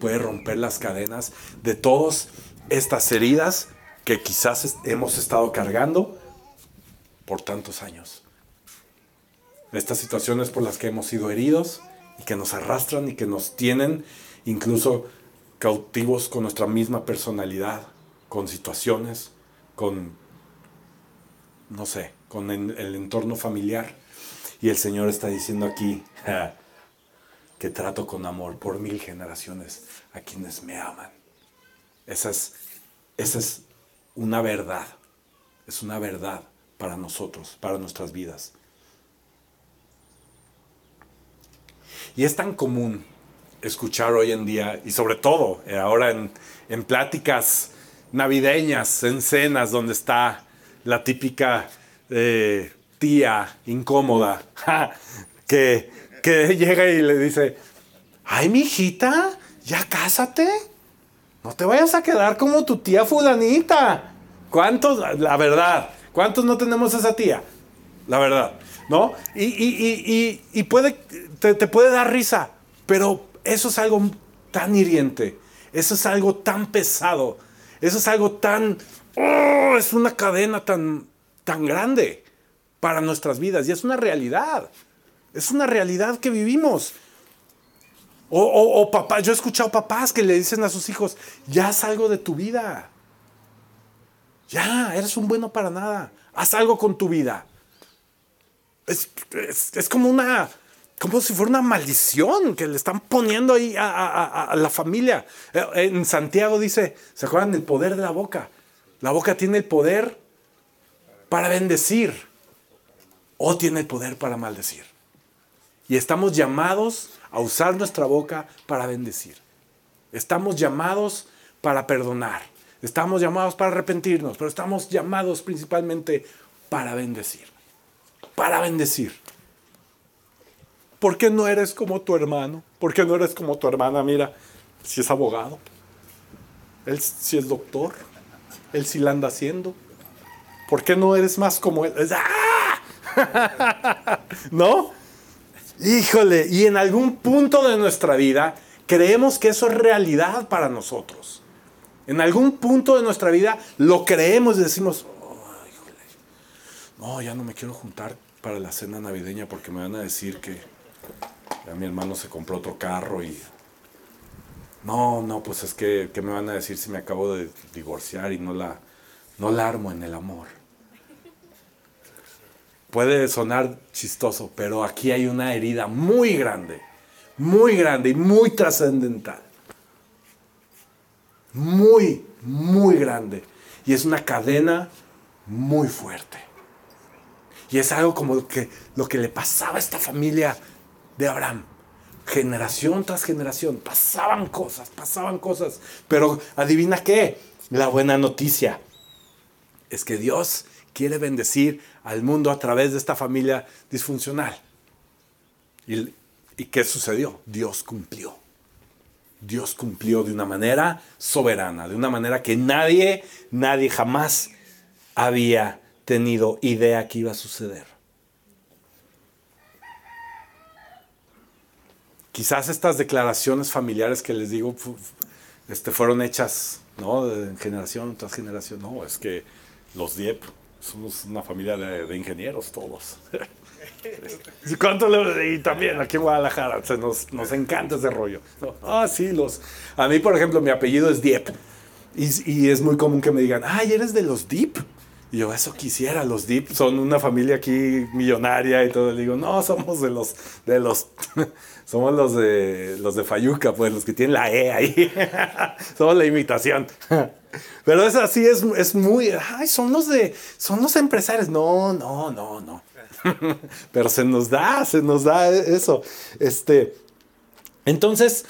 Puede romper las cadenas de todas estas heridas que quizás hemos estado cargando por tantos años. Estas situaciones por las que hemos sido heridos y que nos arrastran y que nos tienen incluso cautivos con nuestra misma personalidad, con situaciones, con, no sé, con el, entorno familiar. Y el Señor está diciendo aquí que trato con amor por mil generaciones a quienes me aman. Esa es, esa es una verdad, es una verdad para nosotros, para nuestras vidas. Y es tan común escuchar hoy en día, y sobre todo eh, ahora en, pláticas navideñas, en cenas donde está la típica eh, tía incómoda, que, llega y le dice, ay, mi hijita, ya cásate, no te vayas a quedar como tu tía fulanita. ¿Cuántos? La verdad, ¿Cuántos no tenemos esa tía? La verdad, ¿no? Y, puede, te, puede dar risa, pero eso es algo tan hiriente, eso es algo tan pesado, eso es algo tan... Oh, es una cadena tan, tan grande para nuestras vidas y es una realidad. Es una realidad que vivimos. O, o, yo he escuchado papás que le dicen a sus hijos, ya salgo de tu vida. Ya, eres un bueno para nada. Haz algo con tu vida. Es, como una, como si fuera una maldición que le están poniendo ahí a, la familia. Eh, en Santiago dice, ¿se acuerdan del poder de la boca? La boca tiene el poder para bendecir o tiene el poder para maldecir. Y estamos llamados a usar nuestra boca para bendecir. Estamos llamados para perdonar. Estamos llamados para arrepentirnos, pero estamos llamados principalmente para bendecir. Para bendecir. ¿Por qué no eres como tu hermano? ¿Por qué no eres como tu hermana? Mira, si es abogado, él si es doctor, él si la anda haciendo. ¿Por qué no eres más como él? ¡Ah! ¿No? Híjole, y en algún punto de nuestra vida creemos que eso es realidad para nosotros. En algún punto de nuestra vida lo creemos y decimos, "Oh, híjole, no, ya no me quiero juntar para la cena navideña porque me van a decir que ya mi hermano se compró otro carro y... No, no, pues es que, ¿qué me van a decir si me acabo de divorciar y no la, no la armo en el amor? Puede sonar chistoso, pero aquí hay una herida muy grande, muy grande y muy trascendental. Muy, muy grande. Y es una cadena muy fuerte. Y es algo como que, lo que le pasaba a esta familia de Abraham. Generación tras generación. Pasaban cosas, pasaban cosas. Pero adivina qué. La buena noticia es que Dios quiere bendecir al mundo a través de esta familia disfuncional. ¿Y, qué sucedió? Dios cumplió. Dios cumplió de una manera soberana, de una manera que nadie, nadie jamás había tenido idea que iba a suceder. Quizás estas declaraciones familiares que les digo este, fueron hechas ¿no? de generación tras generación. No, es que los Diep somos una familia de, ingenieros todos. ¿Y cuánto le- y también aquí en Guadalajara se nos, nos encanta ese rollo. Ah, sí, los. A mí, por ejemplo, mi apellido es Diep. Y, y es muy común que me digan, ay, ¿eres de los Deep? Y yo, eso quisiera, los Deep son una familia aquí millonaria y todo. Le digo, no, somos de los, de los, somos los de, los de Fayuca, pues, los que tienen la E ahí. somos la imitación. Pero es así, es, es muy, ay, son los de, son los empresarios. No, no, no, no. Pero se nos da, se nos da eso. Este, entonces,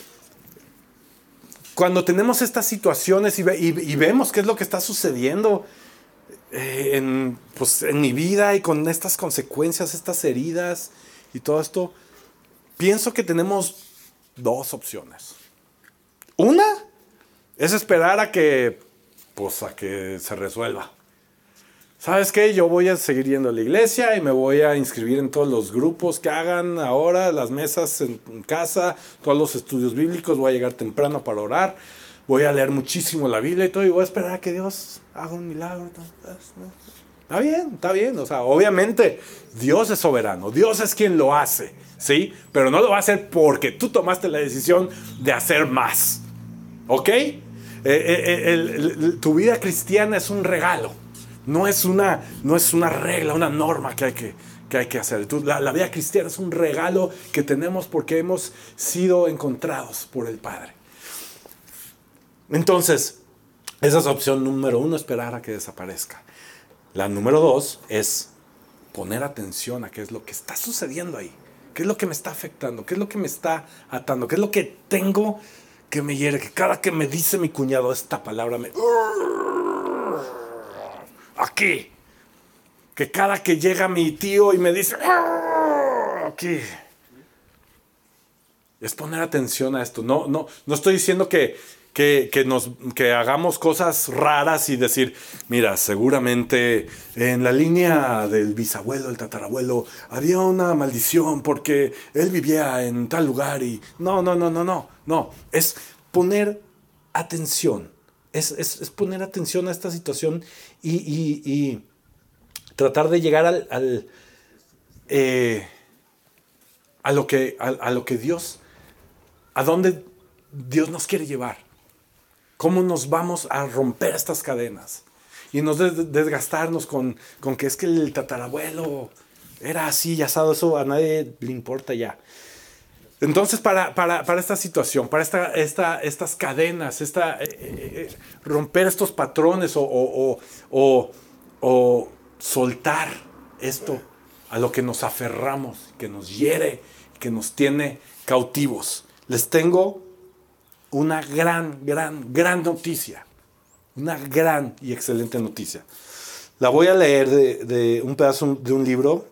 cuando tenemos estas situaciones y, ve- y- vemos qué es lo que está sucediendo eh, en, pues, en mi vida y con estas consecuencias, estas heridas y todo esto, pienso que tenemos dos opciones. Una es esperar a que, pues, a que se resuelva. ¿Sabes qué? Yo voy a seguir yendo a la iglesia y me voy a inscribir en todos los grupos que hagan ahora, las mesas en, casa, todos los estudios bíblicos, voy a llegar temprano para orar, voy a leer muchísimo la Biblia y todo, y voy a esperar a que Dios haga un milagro. Está bien, está bien, o sea, obviamente Dios es soberano, Dios es quien lo hace, ¿sí? Pero no lo va a hacer porque tú tomaste la decisión de hacer más, ¿ok? Eh, eh, eh, tu vida cristiana es un regalo. No es una, no es una regla, una norma que hay que, que, hay que hacer. Tú- la vida cristiana es un regalo que tenemos porque hemos sido encontrados por el Padre. Entonces, esa es opción número uno, esperar a que desaparezca. La número dos es poner atención a qué es lo que está sucediendo ahí. ¿Qué es lo que me está afectando? ¿Qué es lo que me está atando? ¿Qué es lo que tengo que me hiere? Que cada que me dice mi cuñado esta palabra me... Aquí. Que cada que llega mi tío y me dice... Aquí. Es poner atención a esto. No, no, no estoy diciendo que, que, que nos, que hagamos cosas raras y decir, mira, seguramente en la línea del bisabuelo, el tatarabuelo, había una maldición porque él vivía en tal lugar y... No, no, no, no, no, no. Es poner atención. Es, es- es poner atención a esta situación y, y- y tratar de llegar al... al, eh, a lo que, a, a lo que Dios, a dónde Dios nos quiere llevar. ¿Cómo nos vamos a romper estas cadenas? Y no des- desgastarnos con, con que es que el tatarabuelo era así, ya asado, eso a nadie le importa ya. Entonces, para, para, para esta situación, para esta, esta, estas cadenas, esta, eh, eh, eh, romper estos patrones o- o- o soltar esto a lo que nos aferramos, que nos hiere, que nos tiene cautivos. Les tengo una gran, gran, gran noticia. Una gran y excelente noticia. La voy a leer de, de un pedazo de un libro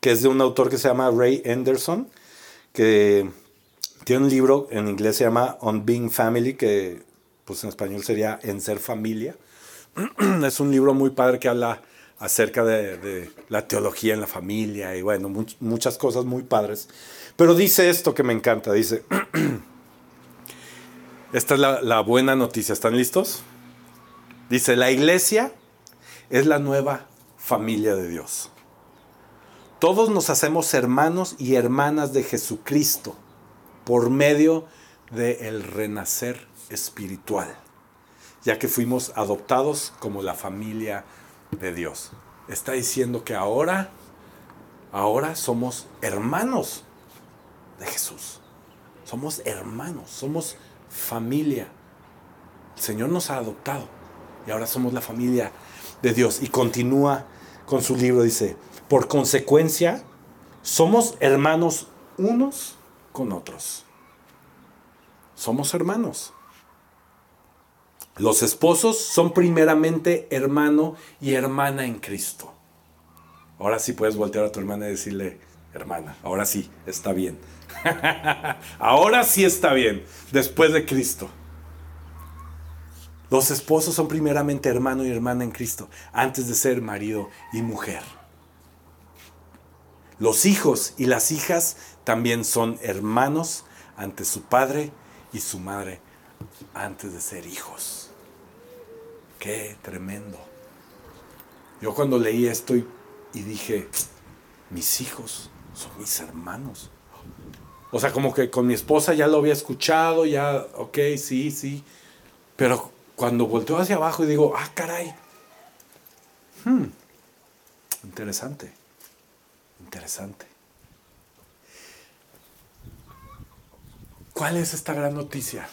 que es de un autor que se llama Ray Anderson, que tiene un libro en inglés se llama On Being Family, que pues en español sería En Ser Familia. es un libro muy padre que habla acerca de, la teología en la familia y bueno, much- muchas cosas muy padres. Pero dice esto que me encanta, dice, Esta es la, buena noticia. ¿Están listos? Dice, la iglesia es la nueva familia de Dios. Todos nos hacemos hermanos y hermanas de Jesucristo por medio del renacer espiritual, ya que fuimos adoptados como la familia de Dios. Está diciendo que ahora, ahora somos hermanos de Jesús. Somos hermanos, somos familia. El Señor nos ha adoptado y ahora somos la familia de Dios. Y continúa con su libro, dice, por consecuencia, somos hermanos unos con otros. Somos hermanos. Los esposos son primeramente hermano y hermana en Cristo. Ahora sí puedes voltear a tu hermana y decirle, hermana, ahora sí, está bien. ahora sí está bien, después de Cristo. Los esposos son primeramente hermano y hermana en Cristo, antes de ser marido y mujer. Los hijos y las hijas también son hermanos ante su padre y su madre antes de ser hijos. Qué tremendo. Yo cuando leí esto y, dije, mis hijos son mis hermanos. O sea, como que con mi esposa ya lo había escuchado, ya, ok, sí, sí. Pero cuando volteo hacia abajo y digo, ah, caray. Hmm, interesante. Interesante. ¿Cuál es esta gran noticia?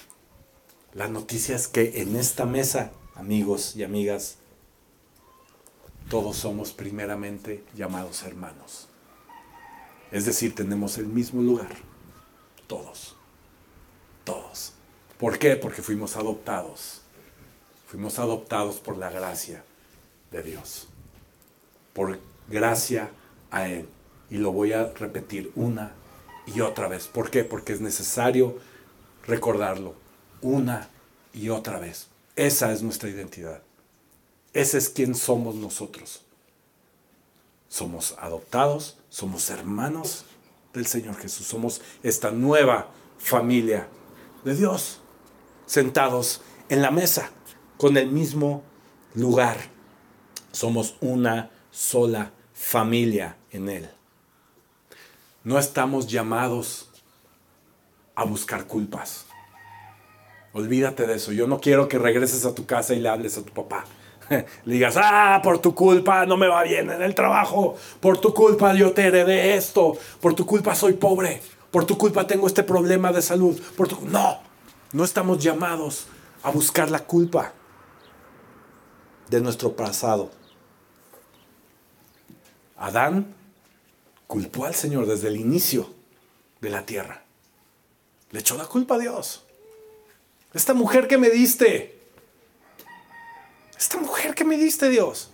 La noticia es que en esta mesa, amigos y amigas, todos somos primeramente llamados hermanos. Es decir, tenemos el mismo lugar. Todos. Todos. ¿Por qué? Porque fuimos adoptados. Fuimos adoptados por la gracia de Dios. Por gracia a Él. Y lo voy a repetir una y otra vez. ¿Por qué? Porque es necesario recordarlo una y otra vez. Esa es nuestra identidad. Ese es quien somos nosotros. Somos adoptados, somos hermanos del Señor Jesús, somos esta nueva familia de Dios, sentados en la mesa, con el mismo lugar. Somos una sola familia en Él. No estamos llamados a buscar culpas. Olvídate de eso. Yo no quiero que regreses a tu casa y le hables a tu papá. Le digas, ah, por tu culpa no me va bien en el trabajo. Por tu culpa yo te heredé esto. Por tu culpa soy pobre. Por tu culpa tengo este problema de salud. Por tu... No, no estamos llamados a buscar la culpa de nuestro pasado. Adán culpó al Señor desde el inicio de la tierra. Le echó la culpa a Dios. Esta mujer que me diste. Esta mujer que me diste, Dios.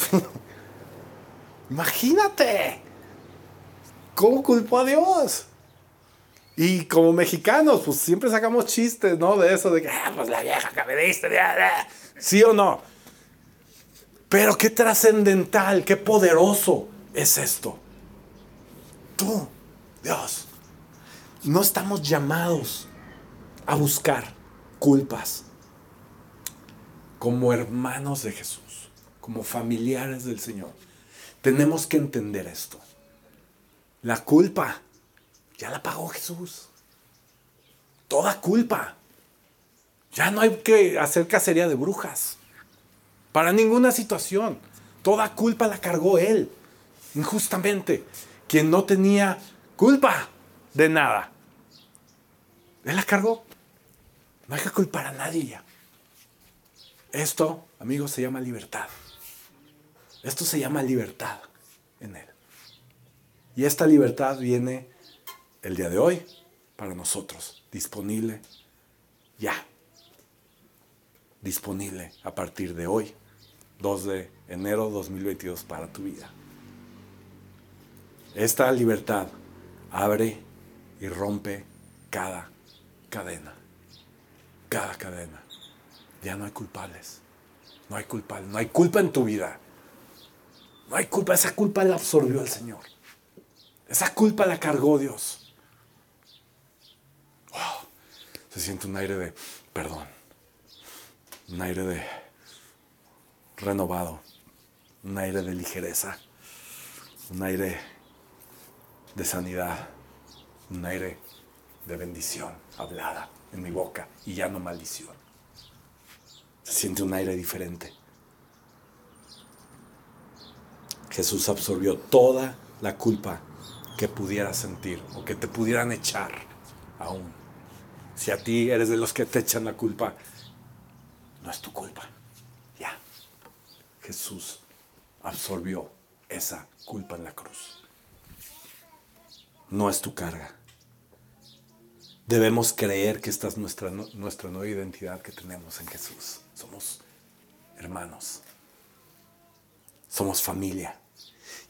Imagínate. ¿Cómo culpó a Dios? Y como mexicanos, pues siempre sacamos chistes, ¿no? De eso, de que, ah, pues la vieja que me diste. ¿Sí o no? Pero qué trascendental, qué poderoso es esto. Tú, Dios, no estamos llamados a buscar culpas como hermanos de Jesús, como familiares del Señor. Tenemos que entender esto. La culpa ya la pagó Jesús. Toda culpa. Ya no hay que hacer cacería de brujas. Para ninguna situación. Toda culpa la cargó Él. Injustamente. Quien no tenía culpa de nada. Él la cargó. No hay que culpar a nadie ya. Esto, amigos, se llama libertad. Esto se llama libertad en Él. Y esta libertad viene el día de hoy para nosotros, disponible ya. Disponible a partir de hoy, 2 de enero 2022 para tu vida. Esta libertad abre y rompe cada cadena cada cadena. Ya no hay culpables. No hay culpables. No hay culpa en tu vida. No hay culpa. Esa culpa la absorbió el Señor. Esa culpa la cargó Dios. Se siente un aire de perdón, un aire de renovado, un aire de ligereza, un aire de sanidad, un aire de bendición hablada en mi boca y ya no maldición. Siente un aire diferente. Jesús absorbió toda la culpa que pudieras sentir o que te pudieran echar aún. Si a ti eres de los que te echan la culpa, no es tu culpa. Ya. Jesús absorbió esa culpa en la cruz. No es tu carga. Debemos creer que esta es nuestra, nuestra nueva identidad que tenemos en Jesús. Somos hermanos. Somos familia.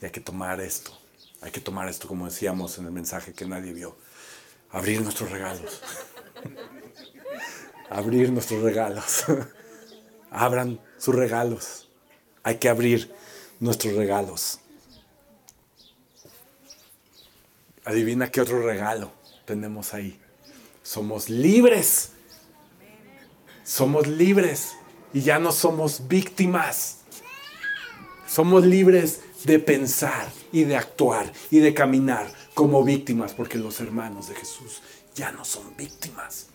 Y hay que tomar esto. Hay que tomar esto, como decíamos en el mensaje que nadie vio. Abrir nuestros regalos. Abrir nuestros regalos. Abran sus regalos. Hay que abrir nuestros regalos. Adivina qué otro regalo tenemos ahí. Somos libres. Somos libres y ya no somos víctimas. Somos libres de pensar y de actuar y de caminar como víctimas, porque los hermanos de Jesús ya no son víctimas.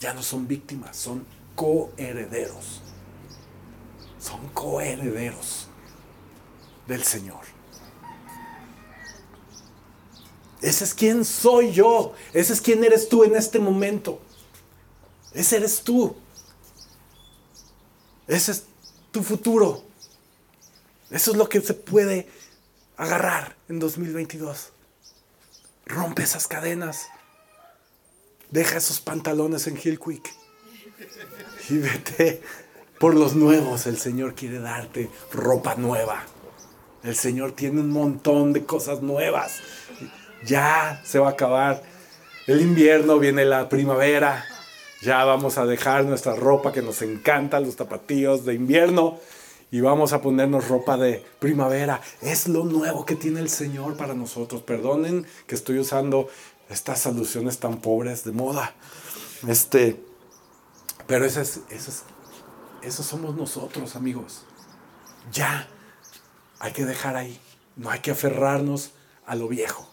Ya no son víctimas, son coherederos. Son coherederos del Señor. Ese es quien soy yo. Ese es quien eres tú en este momento. Ese eres tú. Ese es tu futuro. Eso es lo que se puede agarrar en 2022. Rompe esas cadenas. Deja esos pantalones en Hill Quick. Y vete por los nuevos. El Señor quiere darte ropa nueva. El Señor tiene un montón de cosas nuevas. Ya se va a acabar el invierno, viene la primavera. Ya vamos a dejar nuestra ropa que nos encanta, los zapatillos de invierno y vamos a ponernos ropa de primavera. Es lo nuevo que tiene el Señor para nosotros. Perdonen que estoy usando estas alusiones tan pobres de moda. Este, pero eso es, eso es, eso somos nosotros, amigos. Ya, hay que dejar ahí. No hay que aferrarnos a lo viejo,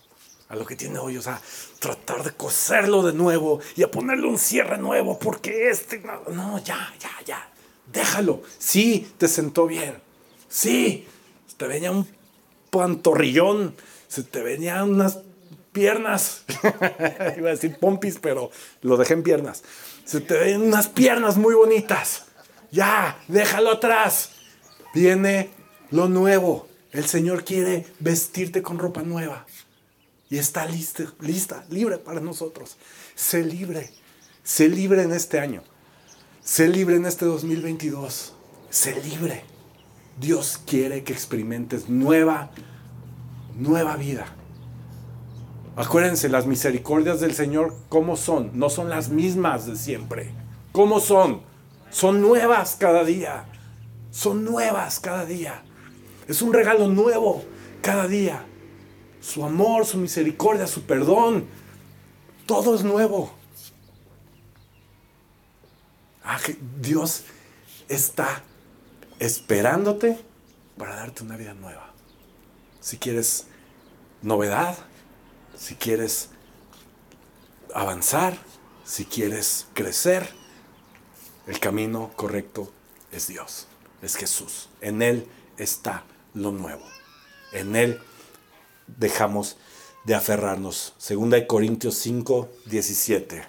a lo que tiene hoy. O sea, tratar de coserlo de nuevo y a ponerle un cierre nuevo, porque este, no, ya, ya, ya déjalo. Sí, te sentó bien. Sí, te venía un pantorrillón, se te venían unas piernas. Iba a decir pompis, pero lo dejé en piernas. Se te ven unas piernas muy bonitas. Ya, déjalo atrás. Viene lo nuevo. El Señor quiere vestirte con ropa nueva. Y está lista, lista, libre para nosotros. Sé libre. Sé libre en este año. Sé libre en este 2022. Sé libre. Dios quiere que experimentes nueva, nueva vida. Acuérdense, las misericordias del Señor, ¿cómo son? No son las mismas de siempre. ¿Cómo son? Son nuevas cada día. Son nuevas cada día. Es un regalo nuevo cada día. Su amor, su misericordia, su perdón. Todo es nuevo. Ah, Dios está esperándote para darte una vida nueva. Si quieres novedad, si quieres avanzar, si quieres crecer, el camino correcto es Dios, es Jesús. En Él está lo nuevo. En Él dejamos de aferrarnos. Segunda de Corintios 5, 17.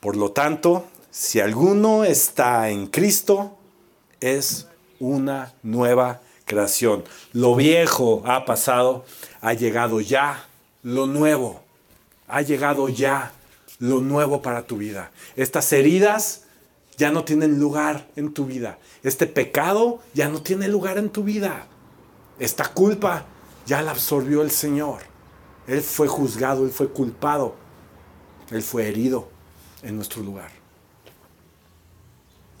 Por lo tanto, si alguno está en Cristo, es una nueva creación. Lo viejo ha pasado, ha llegado ya lo nuevo. Ha llegado ya lo nuevo para tu vida. Estas heridas ya no tienen lugar en tu vida. Este pecado ya no tiene lugar en tu vida. Esta culpa ya la absorbió el Señor. Él fue juzgado, Él fue culpado, Él fue herido en nuestro lugar.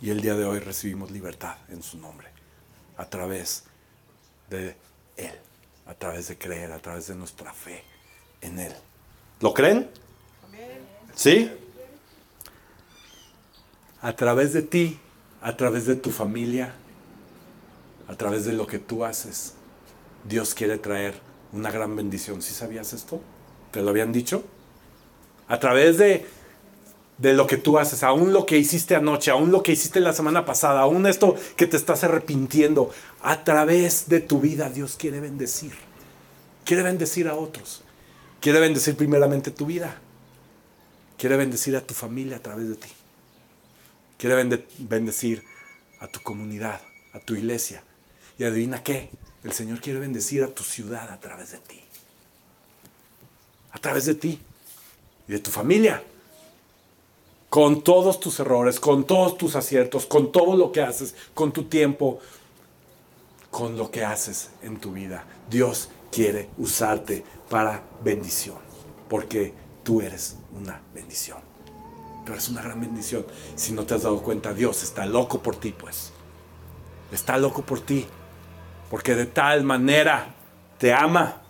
Y el día de hoy recibimos libertad en su nombre, a través de Él, a través de creer, a través de nuestra fe en Él. ¿Lo creen? ¿Sí? a través de ti, a través de tu familia, a través de lo que tú haces, Dios quiere traer una gran bendición. ¿Sí sabías esto? ¿Te lo habían dicho? A través de, de lo que tú haces, aún lo que hiciste anoche, aún lo que hiciste la semana pasada, aún esto que te estás arrepintiendo, a través de tu vida Dios quiere bendecir. Quiere bendecir a otros. Quiere bendecir primeramente tu vida. Quiere bendecir a tu familia a través de ti. Quiere bendecir a tu comunidad, a tu iglesia. Y adivina qué, el Señor quiere bendecir a tu ciudad a través de ti. A través de ti y de tu familia. Con todos tus errores, con todos tus aciertos, con todo lo que haces, con tu tiempo, con lo que haces en tu vida. Dios quiere usarte para bendición, porque tú eres una bendición. Tú eres una gran bendición. Si no te has dado cuenta, Dios está loco por ti, pues. Está loco por ti porque de tal manera te ama,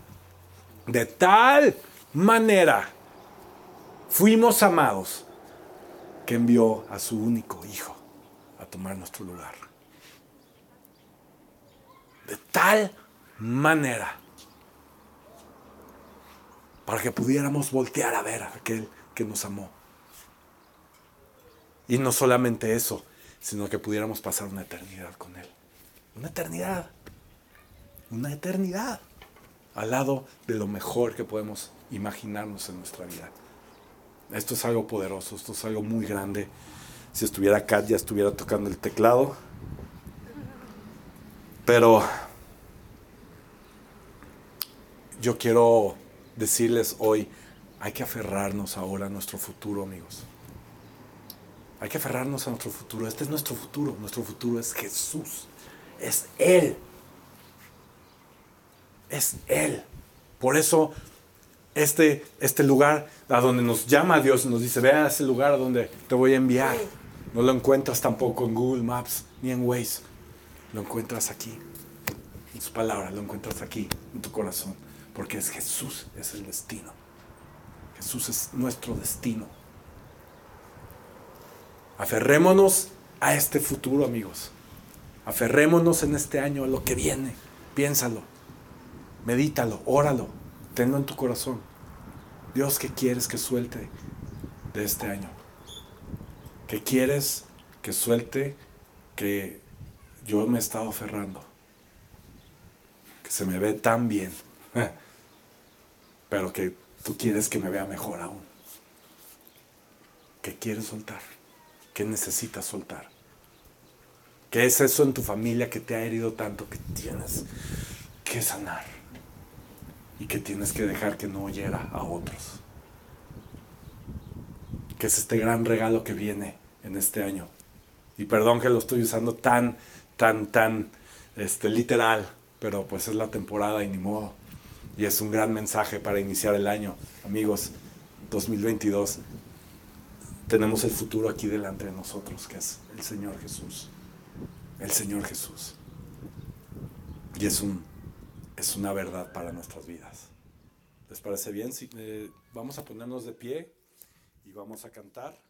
de tal manera fuimos amados que envió a su único hijo a tomar nuestro lugar. De tal manera para que pudiéramos voltear a ver a aquel que nos amó. Y no solamente eso, sino que pudiéramos pasar una eternidad con Él. Una eternidad una eternidad al lado de lo mejor que podemos imaginarnos en nuestra vida. Esto es algo poderoso, esto es algo muy grande. Si estuviera acá ya estuviera tocando el teclado. Pero yo quiero decirles hoy, hay que aferrarnos ahora a nuestro futuro, amigos. Hay que aferrarnos a nuestro futuro. Este es nuestro futuro. Nuestro futuro es Jesús. Es Él es Él. Por eso este, este lugar a donde nos llama Dios, nos dice, ve a ese lugar a donde te voy a enviar. No lo encuentras tampoco en Google Maps ni en Waze. Lo encuentras aquí, en su palabra, lo encuentras aquí, en tu corazón. Porque es Jesús, es el destino. Jesús es nuestro destino. Aferrémonos a este futuro, amigos. Aferrémonos en este año a lo que viene. Piénsalo. Medítalo, óralo, tenlo en tu corazón. Dios, ¿qué quieres que suelte de este año? ¿Qué quieres que suelte que yo me he estado aferrando? Que se me ve tan bien, pero que tú quieres que me vea mejor aún. ¿Qué quieres soltar? ¿Qué necesitas soltar? ¿Qué es eso en tu familia que te ha herido tanto que tienes que sanar? Y que tienes que dejar que no oyera a otros. Que es este gran regalo que viene en este año. Y perdón que lo estoy usando tan, tan, tan este, literal, pero pues es la temporada y ni modo. Y es un gran mensaje para iniciar el año. Amigos, 2022, tenemos el futuro aquí delante de nosotros, que es el Señor Jesús. El Señor Jesús. Y es un es una verdad para nuestras vidas. ¿Les parece bien? Si, eh, vamos a ponernos de pie y vamos a cantar.